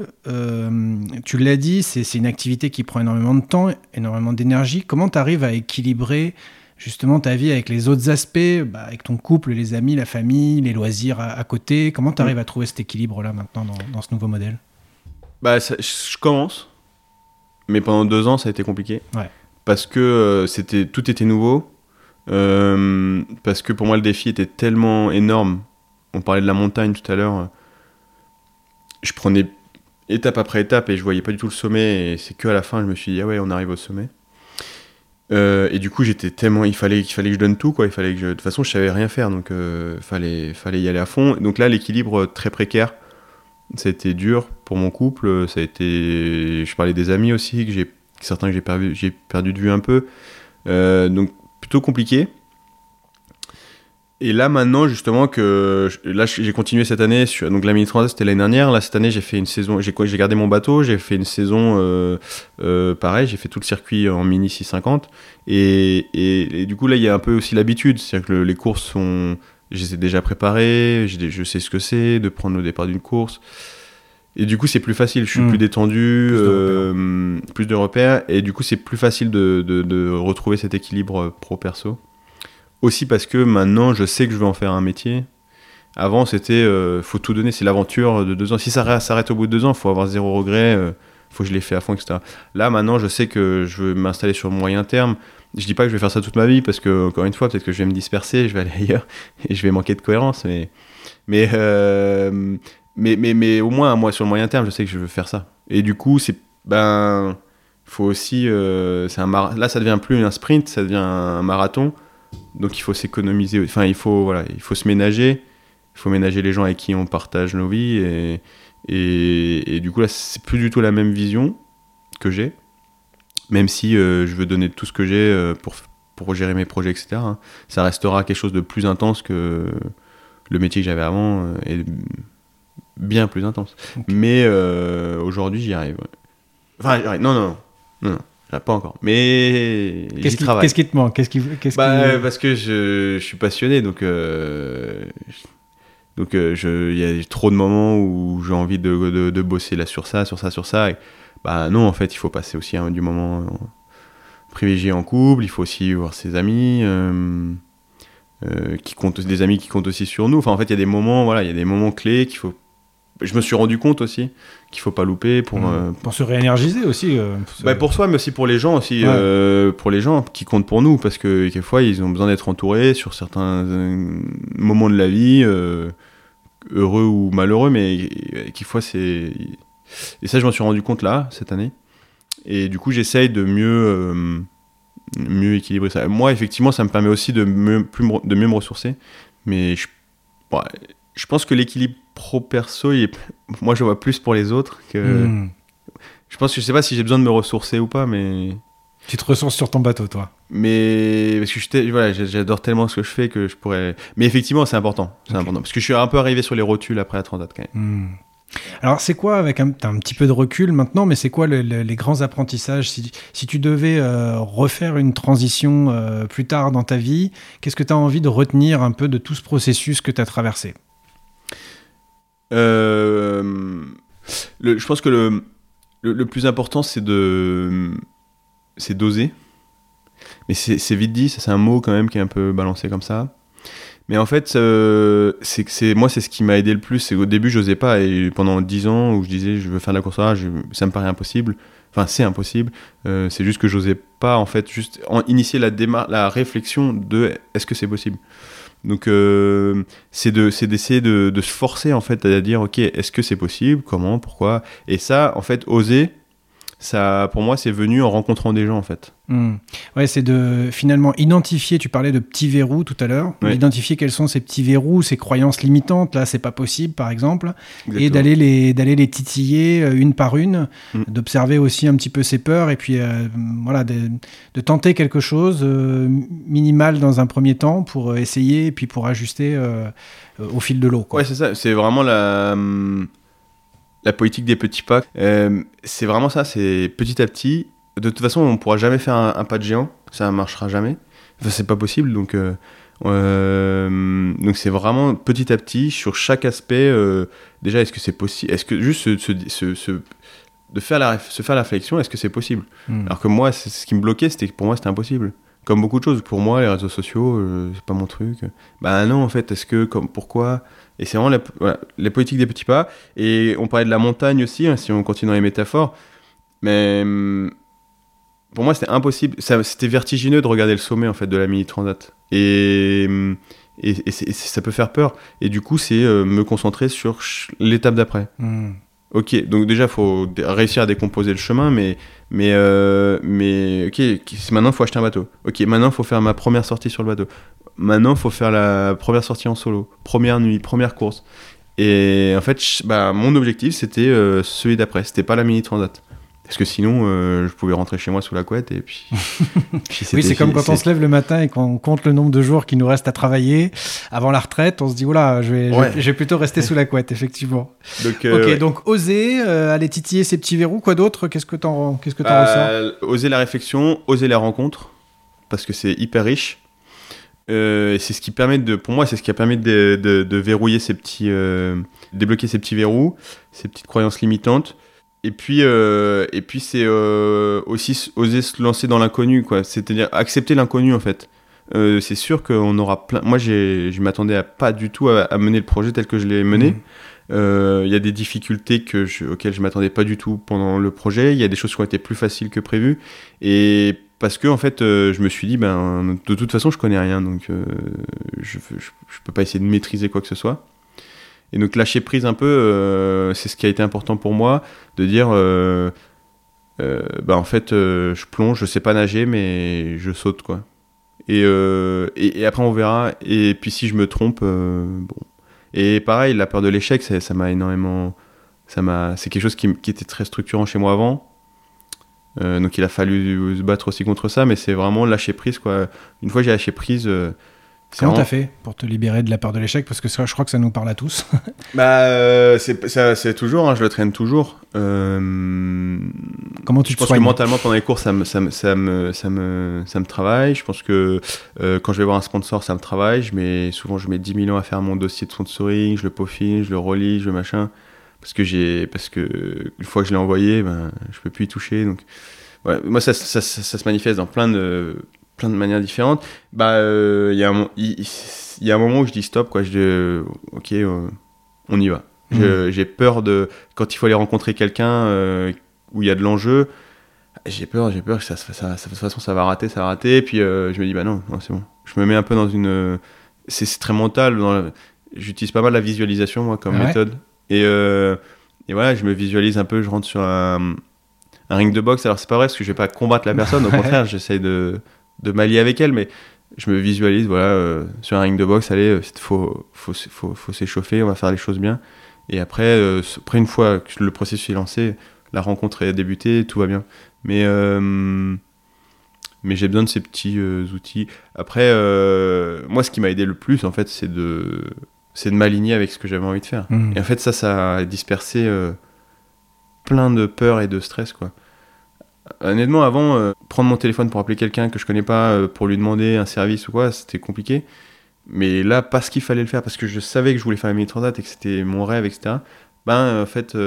tu l'as dit, c'est c'est une activité qui prend énormément de temps, énormément d'énergie. Comment tu arrives à équilibrer justement ta vie avec les autres aspects, bah, avec ton couple, les amis, la famille, les loisirs à, à côté? Comment tu arrives à trouver cet équilibre-là maintenant dans, dans ce nouveau modèle? Bah, ça- je commence, mais pendant deux ans, ça a été compliqué. Ouais. Parce que euh, c'était, tout était nouveau. euh, parce que pour moi, le défi était tellement énorme. On parlait de la montagne tout à l'heure. Je prenais étape après étape et je voyais pas du tout le sommet. Et c'est que à la fin, je me suis dit, ah ouais, on arrive au sommet. Euh, et du coup, j'étais tellement. Il fallait, il fallait que je donne tout, quoi. Il fallait que je... De toute façon, je savais rien faire, donc euh, fallait, fallait y aller à fond. Donc là, l'équilibre très précaire. Été dur pour mon couple. Ça a été. Je parlais des amis aussi, que certains que j'ai perdu, perdu de vue un peu. Euh, donc plutôt compliqué. Et là maintenant justement que là j'ai continué cette année donc la mini transat c'était l'année dernière là cette année j'ai fait une saison j'ai gardé mon bateau j'ai fait une saison euh, euh, pareil j'ai fait tout le circuit en mini 650 et, et, du coup là il y a un peu aussi l'habitude c'est à dire que le- les courses sont je les ai déjà préparées je sais ce que c'est de prendre le départ d'une course et du coup c'est plus facile. Je suis Mm. plus détendu Plus de euh, plus de repères. Et du coup c'est plus facile de, de, de retrouver cet équilibre pro perso aussi parce que maintenant je sais que je veux en faire un métier. Avant c'était euh, faut tout donner. C'est l'aventure de deux ans. Si ça arrête- s'arrête au bout de deux ans faut avoir zéro regret euh, faut que je l'ai fait à fond etc là maintenant je sais que je veux m'installer sur le moyen terme. Je dis pas que je vais faire ça toute ma vie parce que encore une fois peut-être que je vais me disperser je vais aller (laughs) ailleurs et je vais manquer de cohérence mais mais euh, mais, mais, mais au moins, moi, sur le moyen terme, je sais que je veux faire ça. Et du coup, c'est. Ben. faut aussi. euh, un Là, ça devient plus un sprint, ça devient un marathon. Donc, il faut s'économiser. Enfin, il faut, voilà, il faut se ménager. Il faut ménager les gens avec qui on partage nos vies. Et, et, et du coup, là, c'est plus du tout la même vision que j'ai. Même si euh, je veux donner tout ce que j'ai euh, pour, pour gérer mes projets, etc. hein. Ça restera quelque chose de plus intense que le métier que j'avais avant. euh, et bien plus intense. Mais euh, aujourd'hui, j'y arrive. ouais. Enfin, j'y arrive. non, non, non, non, non, pas encore. Mais Qu'est-ce qui, travaille. qu'est-ce qui te manque? Qu'est-ce qui, Bah, qui- parce que je, je suis passionné, donc euh, donc euh, je- il y a trop de moments où j'ai envie de, de, de bosser là sur ça, sur ça, sur ça. Et, bah non, en fait, il faut passer aussi hein, du moment privilégié en couple. Il faut aussi voir ses amis. euh, euh, qui comptent des amis qui comptent aussi sur nous enfin en fait il y a des moments voilà il y a des moments clés qu'il faut je me suis rendu compte aussi qu'il faut pas louper pour euh, pour se réénergiser aussi. euh, pour se- bah, pour soi, mais aussi pour les gens aussi, Ouais. euh, pour les gens qui comptent pour nous, parce que quelquefois ils ont besoin d'être entourés sur certains euh, moments de la vie, euh, heureux ou malheureux, mais euh, quelquefois c'est et ça je m'en suis rendu compte là cette année, et du coup j'essaye de mieux euh, mieux équilibrer ça. Moi effectivement ça me permet aussi de mieux, plus me de mieux me ressourcer, mais je, ouais, je pense que l'équilibre pro perso, il est- moi je vois plus pour les autres que Hmm. je pense que je sais pas si j'ai besoin de me ressourcer ou pas, mais Tu te ressources sur ton bateau, toi. mais parce que voilà, j'adore tellement ce que je fais que je pourrais. Mais effectivement, c'est important, c'est important parce que je suis un peu arrivé sur les rotules après la Transat quand même. Hmm. Alors, c'est quoi, avec un, petit peu de recul maintenant, mais c'est quoi le- le- les grands apprentissages? Si, si tu devais euh, refaire une transition euh, plus tard dans ta vie, qu'est-ce que tu as envie de retenir un peu de tout ce processus que tu as traversé? Euh, je pense que le, le, plus important, c'est de, c'est d'oser. Mais c'est vite dit, c'est un mot quand même qui est un peu balancé comme ça. Mais en fait, euh, c'est moi, c'est ce qui m'a aidé le plus. C'est qu'au début, j'osais pas, et pendant 10 ans où je disais je veux faire de la course à je- ça me paraît impossible. Enfin, c'est impossible. Euh, c'est juste que j'osais pas, en fait, juste initier la la réflexion de est-ce que c'est possible? Donc, euh, c'est de, d'essayer de, de se forcer en fait à dire ok, est-ce que c'est possible, comment, pourquoi? Et ça, en fait, oser, ça, pour moi, c'est venu en rencontrant des gens en fait. Hmm. Ouais, c'est de finalement identifier, tu parlais de petits verrous tout à l'heure, identifier quels sont ces petits verrous, ces croyances limitantes, là c'est pas possible par exemple, et d'aller les, d'aller les titiller euh, une par une, Mm. d'observer aussi un petit peu ses peurs, et puis euh, voilà, de, de tenter quelque chose euh, minimal dans un premier temps pour euh, essayer, et puis pour ajuster au fil de l'eau. Ouais, c'est ça. C'est vraiment la, hum, la politique des petits pas. Euh, c'est vraiment ça. C'est petit à petit. De toute façon, on pourra jamais faire un, un pas de géant. Ça marchera jamais. Enfin, c'est pas possible. Donc, euh, euh, donc c'est vraiment petit à petit sur chaque aspect. déjà, est-ce que c'est possible Est-ce que juste de faire la, se faire la réflexion, est-ce que c'est possible? Hmm. Alors que moi, ce qui me bloquait, c'était que pour moi, c'était impossible. Comme beaucoup de choses. Pour moi, les réseaux sociaux, euh, c'est pas mon truc. Bah non, en fait, est-ce que, comme, pourquoi? Et c'est vraiment la, voilà, les politiques des petits pas. Et on parlait de la montagne aussi, hein, si on continue dans les métaphores. Mais hum, pour moi, c'était impossible. C'était vertigineux de regarder le sommet, en fait, de la Mini Transat. Et, et, et c'est- et c'est- ça peut faire peur. Et du coup, c'est euh, me concentrer sur l'étape d'après. Hmm. Ok, donc déjà, faut dé- réussir à décomposer le chemin, mais, mais, euh, mais ok, maintenant, il faut acheter un bateau. Ok, maintenant, il faut faire ma première sortie sur le bateau. Maintenant, il faut faire la première sortie en solo. Première nuit, première course. Et en fait, bah, mon objectif, c'était euh, celui d'après. C'était pas la mini transat. Parce que sinon, euh, je pouvais rentrer chez moi sous la couette et puis. (laughs) puis Oui, c'est comme quand on se lève le matin et qu'on compte le nombre de jours qui nous reste à travailler avant la retraite, on se dit, oula, je vais, je vais- Ouais. je vais plutôt rester sous la (laughs) couette, effectivement. Donc, euh, ok, ouais. donc oser, euh, aller titiller ces petits verrous. Quoi d'autre? Qu'est-ce que t'en qu'est-ce que t'en Bah, ressors Oser la réflexion, oser la rencontre, parce que c'est hyper riche. Euh, c'est ce qui permet de, pour moi, c'est ce qui a permis de, de- de verrouiller ces petits, euh, débloquer ces petits verrous, ces petites croyances limitantes. Et puis, euh, et puis c'est euh, aussi oser se lancer dans l'inconnu, quoi. C'est-à-dire accepter l'inconnu, en fait. Euh, c'est sûr qu'on aura plein. Moi, j'ai, je m'attendais à pas du tout à, à mener le projet tel que je l'ai mené. Mhm. Euh, Il y a des difficultés que je, auxquelles je m'attendais pas du tout pendant le projet. Il y a des choses qui ont été plus faciles que prévu. Et parce que en fait, euh, je me suis dit, ben, de toute façon, je connais rien, donc euh, je, je, peux pas essayer de maîtriser quoi que ce soit. Et donc lâcher prise un peu, euh, c'est ce qui a été important pour moi, de dire, ben, en fait, je plonge, je sais pas nager, mais je saute quoi. Et, et, après on verra. Et puis si je me trompe, bon. Et pareil, la peur de l'échec, ça m'a énormément, ça m'a, c'est quelque chose qui était très structurant chez moi avant. Euh, donc il a fallu se battre aussi contre ça, mais c'est vraiment lâcher prise quoi. Une fois j'ai lâché prise, euh, Comment vraiment- t'as fait pour te libérer de la peur de l'échec? Parce que ça, je crois que ça nous parle à tous. (laughs) Bah, euh, c'est toujours, hein, je le traîne toujours. Euh, Comment tu je te pense que mentalement pendant les courses, ça me, ça me, ça me, ça me, ça me travaille. Je pense que euh, quand je vais voir un sponsor, ça me travaille. Je mets, souvent, je mets 10 000 ans à faire mon dossier de sponsoring, je le peaufine, je le relis, je le machin. Parce que j'ai, parce que une fois que je l'ai envoyé, ben, je peux plus y toucher. Donc, moi, ça, ça, ça, ça se manifeste dans plein de, plein de manières différentes. Bah, euh, il y a un, mo- il, il y a un moment où je dis stop, quoi. Je dis, ok, euh, on y va. Je- J'ai peur de quand il faut aller rencontrer quelqu'un euh, où il y a de l'enjeu. J'ai peur, j'ai peur que ça, ça, de toute façon ça va rater, ça va rater. Et puis euh, je me dis bah non, non, c'est bon. Je me mets un peu dans une, euh, c'est très mental. J'utilise pas mal la visualisation moi comme Ah ouais méthode. Et, euh, et voilà, je me visualise un peu. Je rentre sur un, un ring de boxe. Alors c'est pas vrai parce que je vais pas combattre la personne. Au (laughs) contraire, j'essaye de, de m'allier avec elle, mais je me visualise voilà euh, sur un ring de boxe. Allez, euh, faut faut faut, faut s'échauffer. On va faire les choses bien. Et après, euh, après une fois que le processus est lancé, la rencontre a débuté, tout va bien. Mais, mais j'ai besoin de ces petits outils. Après, moi, ce qui m'a aidé le plus, en fait, c'est de, c'est de m'aligner avec ce que j'avais envie de faire. Mhm. Et en fait, ça, ça a dispersé euh, plein de peur et de stress, quoi. Honnêtement, avant, euh, prendre mon téléphone pour appeler quelqu'un que je connais pas, euh, pour lui demander un service ou quoi, c'était compliqué. Mais là, parce qu'il fallait le faire, parce que je savais que je voulais faire la mini transat et que c'était mon rêve, etc. Ben, en fait,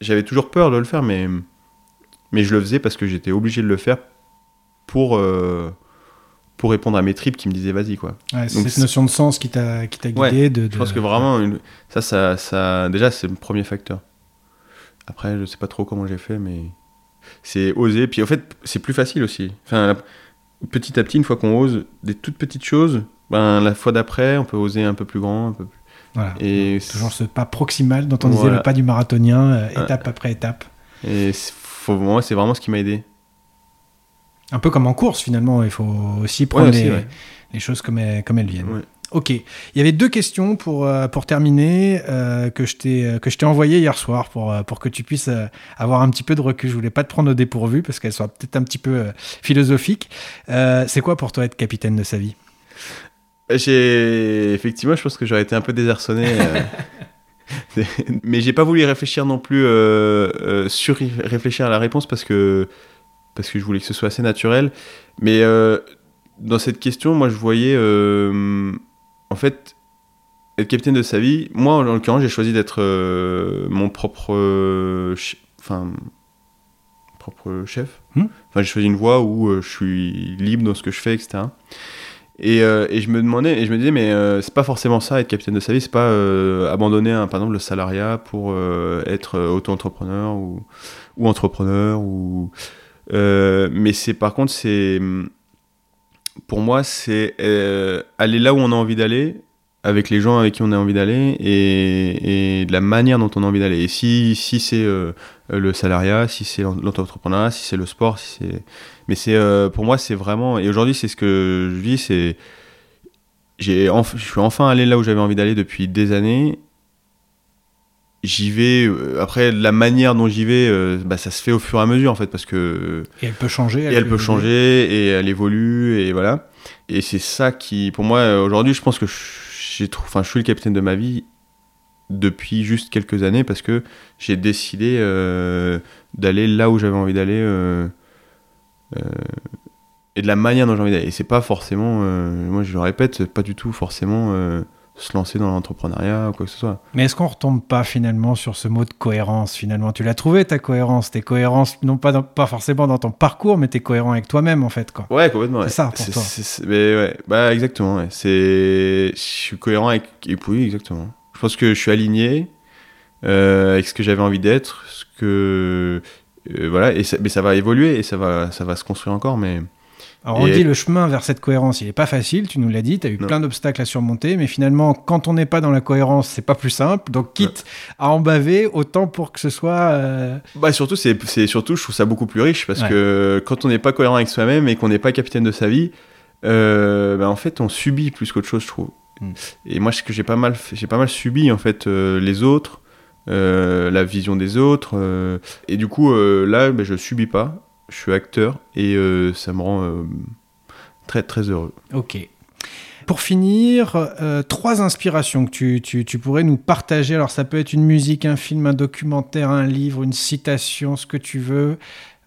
j'avais toujours peur de le faire, mais, mais je le faisais parce que j'étais obligé de le faire pour, pour répondre à mes tripes qui me disaient vas-y, quoi. Ouais, c'est cette notion de sens qui t'a qui t'a guidé. Ouais, de, Je pense que vraiment, une- ça, ça, ça, déjà, c'est le premier facteur. Après, je sais pas trop comment j'ai fait, mais c'est oser. Puis en fait, c'est plus facile aussi. Enfin, la- petit à petit, une fois qu'on ose des toutes petites choses, ben, la fois d'après, on peut oser un peu plus grand. Un peu plus... Voilà. Et, Toujours ce pas proximal dont on disait le pas du marathonien, euh, étape après étape. et moi, c'est vraiment ce qui m'a aidé. Un peu comme en course finalement, il faut aussi prendre aussi, les, ouais. les choses comme elles, comme elles viennent. Ouais. Ok, il y avait deux questions pour, euh, pour terminer euh, que je t'ai euh, que je t'ai envoyées hier soir pour, euh, pour que tu puisses avoir un petit peu de recul. Je voulais pas te prendre au dépourvu parce qu'elles sont peut-être un petit peu philosophiques. Euh, c'est quoi pour toi être capitaine de sa vie? J'ai effectivement, je pense que j'aurais été un peu désarçonné. euh, (laughs) (laughs) mais j'ai pas voulu réfléchir non plus, sur réfléchir à la réponse parce que parce que je voulais que ce soit assez naturel. Mais euh, dans cette question, moi, je voyais euh, en fait être capitaine de sa vie. Moi, en l'occurrence, j'ai choisi d'être euh, mon propre, enfin, propre chef. Hmm. Enfin, j'ai choisi une voie où je suis libre dans ce que je fais, etc. Et, et je me demandais, et je me disais, mais c'est pas forcément ça, être capitaine de sa vie, c'est pas abandonner, un- par exemple, le salariat pour être auto-entrepreneur ou, ou entrepreneur, ou, euh, mais c'est par contre, c'est pour moi, c'est euh, aller là où on a envie d'aller, avec les gens avec qui on a envie d'aller, et, de la manière dont on a envie d'aller. Et si, si c'est euh, le salariat, si c'est l'auto-entrepreneuriat, si c'est le sport, mais c'est pour moi c'est vraiment et aujourd'hui c'est ce que je vis c'est j'ai je suis enfin allé là où j'avais envie d'aller depuis des années j'y vais euh, après la manière dont j'y vais euh, bah, ça se fait au fur et à mesure en fait parce que Et elle peut changer. et elle peut changer et elle évolue et voilà et c'est ça qui pour moi euh, aujourd'hui je pense que j'ai trou- enfin je suis le capitaine de ma vie depuis juste quelques années parce que j'ai décidé euh, d'aller là où j'avais envie d'aller euh, et de la manière dont j'ai envie d'aller et c'est pas forcément moi je le répète pas du tout forcément se lancer dans l'entrepreneuriat ou quoi que ce soit Mais est-ce qu'on retombe pas finalement sur ce mot de cohérence finalement? Tu l'as trouvé ta cohérence T'es cohérence non pas, dans- pas forcément dans ton parcours, mais t'es cohérent avec toi-même en fait quoi. Ouais, complètement. C'est ça, pour toi. mais ouais, bah exactement. ouais. C'est, je suis cohérent avec. Et oui, exactement. Je pense que je suis aligné euh, avec ce que j'avais envie d'être, ce que euh, voilà. Et ça, mais ça va évoluer et ça va, ça va se construire encore. Mais Alors on Et- dit le chemin vers cette cohérence, il est pas facile, tu nous l'as dit, tu as eu Non. plein d'obstacles à surmonter, mais finalement, quand on n'est pas dans la cohérence, c'est pas plus simple. Donc, quitte à en baver, autant pour que ce soit. euh, bah surtout, c'est, c'est surtout, je trouve ça beaucoup plus riche parce Ouais. que quand on n'est pas cohérent avec soi-même et qu'on n'est pas capitaine de sa vie, euh, bah, en fait, on subit plus qu'autre chose, je trouve. Mm. Et moi, ce que j'ai pas mal, fait- j'ai pas mal subi en fait euh, les autres, la vision des autres, et du coup, là, bah, je subis pas, je suis acteur et euh, ça me rend euh, très très heureux. Ok. Pour finir, euh, trois inspirations que tu, tu- tu pourrais nous partager. Alors, ça peut être une musique, un film, un documentaire, un livre, une citation, ce que tu veux.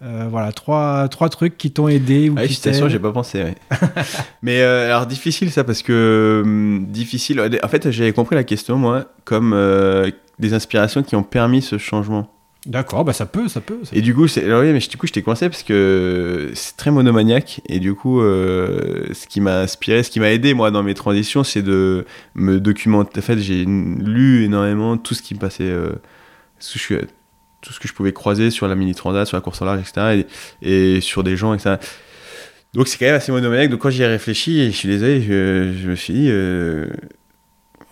Euh, voilà, trois, trois trucs qui t'ont aidé ou Ah, citation, j'ai pas pensé. ouais. (laughs) Mais euh, alors difficile ça parce que hum, difficile. En fait, j'avais compris la question moi comme des inspirations qui ont permis ce changement. D'accord, bah ça peut, ça peut. Et du coup, alors oui, mais du coup, j'étais coincé parce que c'est très monomaniaque et du coup, euh, ce qui m'a inspiré, ce qui m'a aidé moi dans mes transitions, c'est de me documenter. En fait, j'ai lu énormément tout ce qui me passait, euh, tout, ce que je, pouvais croiser sur la mini transat, sur la course en large, etc. Et, sur des gens, etc. Donc c'est quand même assez monomaniaque. Donc quand j'y ai réfléchi, et je suis désolé, je me suis dit. euh,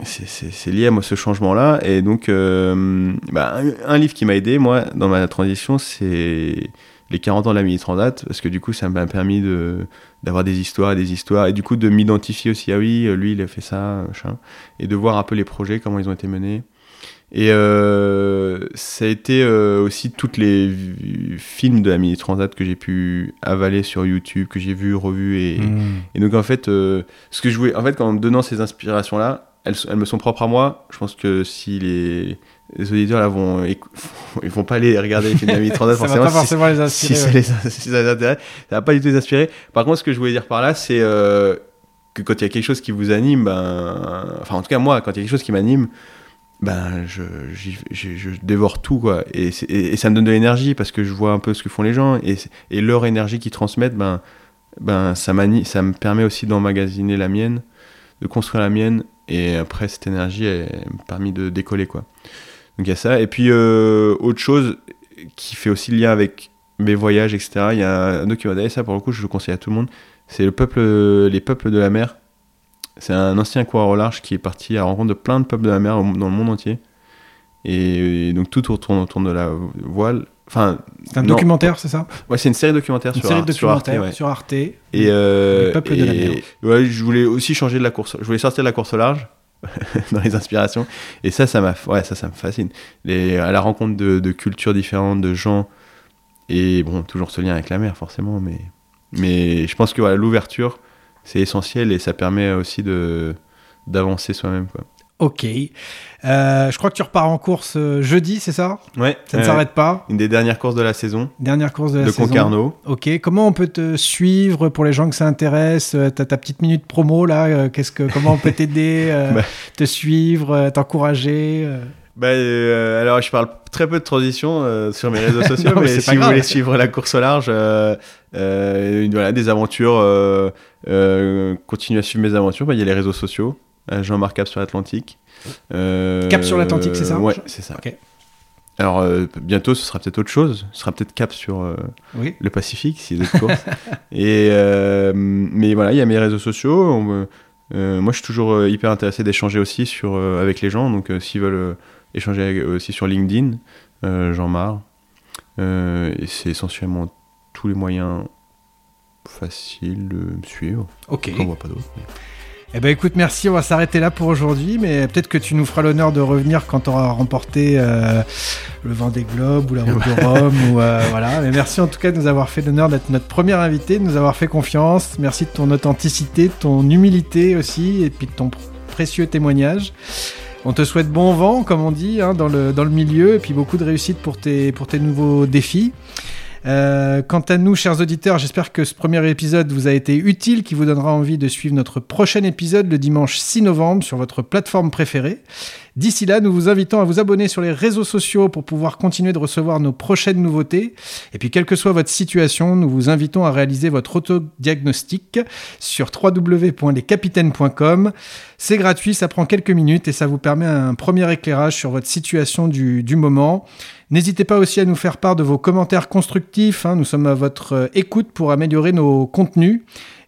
c'est- lié à moi ce changement-là. Et donc, euh, bah, un, un livre qui m'a aidé, moi, dans ma transition, c'est Les 40 ans de la Mini Transat, parce que du coup, ça m'a permis de- d'avoir des histoires et des histoires, et du coup, de m'identifier aussi. Ah oui, lui, il a fait ça, machin. Et de voir un peu les projets, comment ils ont été menés. Et euh, ça a été euh, aussi toutes les films de la Mini Transat que j'ai pu avaler sur YouTube, que j'ai vu, revu. Et, Hmm. et donc en fait, euh, ce que je voulais, en fait, en me donnant ces inspirations-là, elles, me sont propres à moi. Je pense que si les, les auditeurs là vont, (laughs) ils vont pas aller regarder les films de la (laughs) Mini Transat Ça va pas si- forcément les si inspirer. ça, ouais. les, si ça les intéresse, ça va pas du tout les inspirer. Par contre, ce que je voulais dire par là, c'est euh, que quand il y a quelque chose qui vous anime, ben, enfin en tout cas moi, quand il y a quelque chose qui m'anime, ben je, j'y- je, je dévore tout quoi. Et, c'est- et, et ça me donne de l'énergie parce que je vois un peu ce que font les gens et, leur énergie qu'ils transmettent, ben, ben ça, ça me permet aussi d'emmagasiner la mienne, de construire la mienne. Et après, cette énergie, elle, m'a permis de décoller quoi. Donc il y a ça. Et puis euh, autre chose qui fait aussi lien avec mes voyages, etc. Il y a un documentaire, et ça pour le coup, je le conseille à tout le monde. C'est le peuple, les peuples de la mer. C'est un ancien coureur au large qui est parti à la rencontre de plein de peuples de la mer dans le monde entier. Et, et donc tout tourne autour de la voile. Enfin, C'est un non. documentaire, c'est ça Ouais, c'est une série documentaire Une sur, série de Arte- sur Arte. ouais. sur Arte. Et, euh, Les peuples de la mer. ouais, je voulais aussi changer de la course. Je voulais sortir de la course au large (laughs) dans les inspirations. Et ça, ça m'a, ouais, ça, ça me fascine. Les, à la rencontre de, de cultures différentes, de gens. Et bon, toujours ce lien avec la mer, forcément. Mais, mais je pense que voilà, l'ouverture, c'est essentiel et ça permet aussi de d'avancer soi-même. Quoi. Ok. Euh, je crois que tu repars en course euh, jeudi, c'est ça? Ouais. Ça ne euh, s'arrête pas? Une des dernières courses de la saison Dernière course de la de saison. Concarneau. Ok. Comment on peut te suivre pour les gens que ça intéresse? Euh, T'as ta petite minute promo là. Qu'est-ce que comment on peut t'aider, euh, (laughs) Bah. te suivre, t'encourager Bah, alors, je parle très peu de transition sur mes réseaux (laughs) sociaux, Non, mais si vous voulez suivre la course au large, voilà, des aventures, continuez à suivre mes aventures, bah, il y a les réseaux sociaux, Jean-Marc Cap sur l'Atlantique. Euh, Cap sur l'Atlantique, c'est ça Ouais, c'est ça. Alors, euh, bientôt, ce sera peut-être autre chose, ce sera peut-être Cap sur euh, Oui. le Pacifique, si d'autres courses. (laughs) Et, euh, mais voilà, il y a mes réseaux sociaux. on euh, moi, je suis toujours euh, hyper intéressé d'échanger aussi sur, euh, avec les gens. Donc, euh, s'ils veulent euh, échanger avec- aussi sur LinkedIn, euh, Jean Mar. Euh, et c'est essentiellement tous les moyens faciles de me suivre. Ok. J'en vois pas d'autres. mais- Eh ben écoute, merci, on va s'arrêter là pour aujourd'hui, mais peut-être que tu nous feras l'honneur de revenir quand tu auras remporté euh, le Vendée Globe ou la Route de (laughs) Rome ou euh, voilà. Mais merci en tout cas de nous avoir fait l'honneur d'être notre premier invité, de nous avoir fait confiance. Merci de ton authenticité, de ton humilité aussi, et puis de ton pr- précieux témoignage. On te souhaite bon vent, comme on dit, hein, dans, le, dans le milieu, et puis beaucoup de réussite pour tes, pour tes nouveaux défis. Euh, quant à nous, chers auditeurs, j'espère que ce premier épisode vous a été utile, qui vous donnera envie de suivre notre prochain épisode le dimanche 6 novembre sur votre plateforme préférée. D'ici là, nous vous invitons à vous abonner sur les réseaux sociaux pour pouvoir continuer de recevoir nos prochaines nouveautés. Et puis, quelle que soit votre situation, nous vous invitons à réaliser votre autodiagnostic sur www.lescapitaines.com. C'est gratuit, ça prend quelques minutes et ça vous permet un premier éclairage sur votre situation du, moment. N'hésitez pas aussi à nous faire part de vos commentaires constructifs. hein. Nous sommes à votre euh, écoute pour améliorer nos contenus.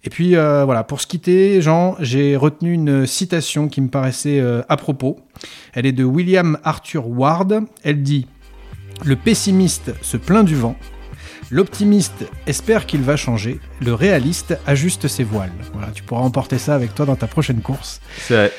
Et puis euh, voilà, pour se quitter, Jean, j'ai retenu une citation qui me paraissait euh, à propos. Elle est de William Arthur Ward. Elle dit Le pessimiste se plaint du vent. L'optimiste espère qu'il va changer. Le réaliste ajuste ses voiles. Voilà, tu pourras emporter ça avec toi dans ta prochaine course. C'est vrai.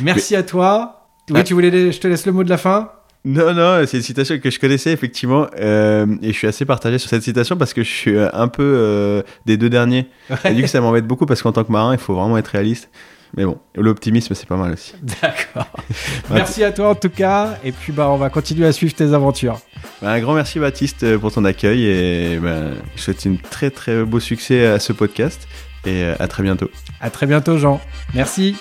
Merci à toi. Oui, Ah. tu voulais, je te laisse le mot de la fin? Non, non, c'est une citation que je connaissais effectivement, euh, et je suis assez partagé sur cette citation parce que je suis euh, un peu euh, des deux derniers. Et du coup, ça m'embête beaucoup parce qu'en tant que marin, il faut vraiment être réaliste. Mais bon, l'optimisme, c'est pas mal aussi. D'accord. (laughs) Merci à toi en tout cas. Et puis bah, on va continuer à suivre tes aventures. Bah, un grand merci Baptiste pour ton accueil et bah, je souhaite une très très beau succès à ce podcast et à très bientôt. À très bientôt, Jean. Merci.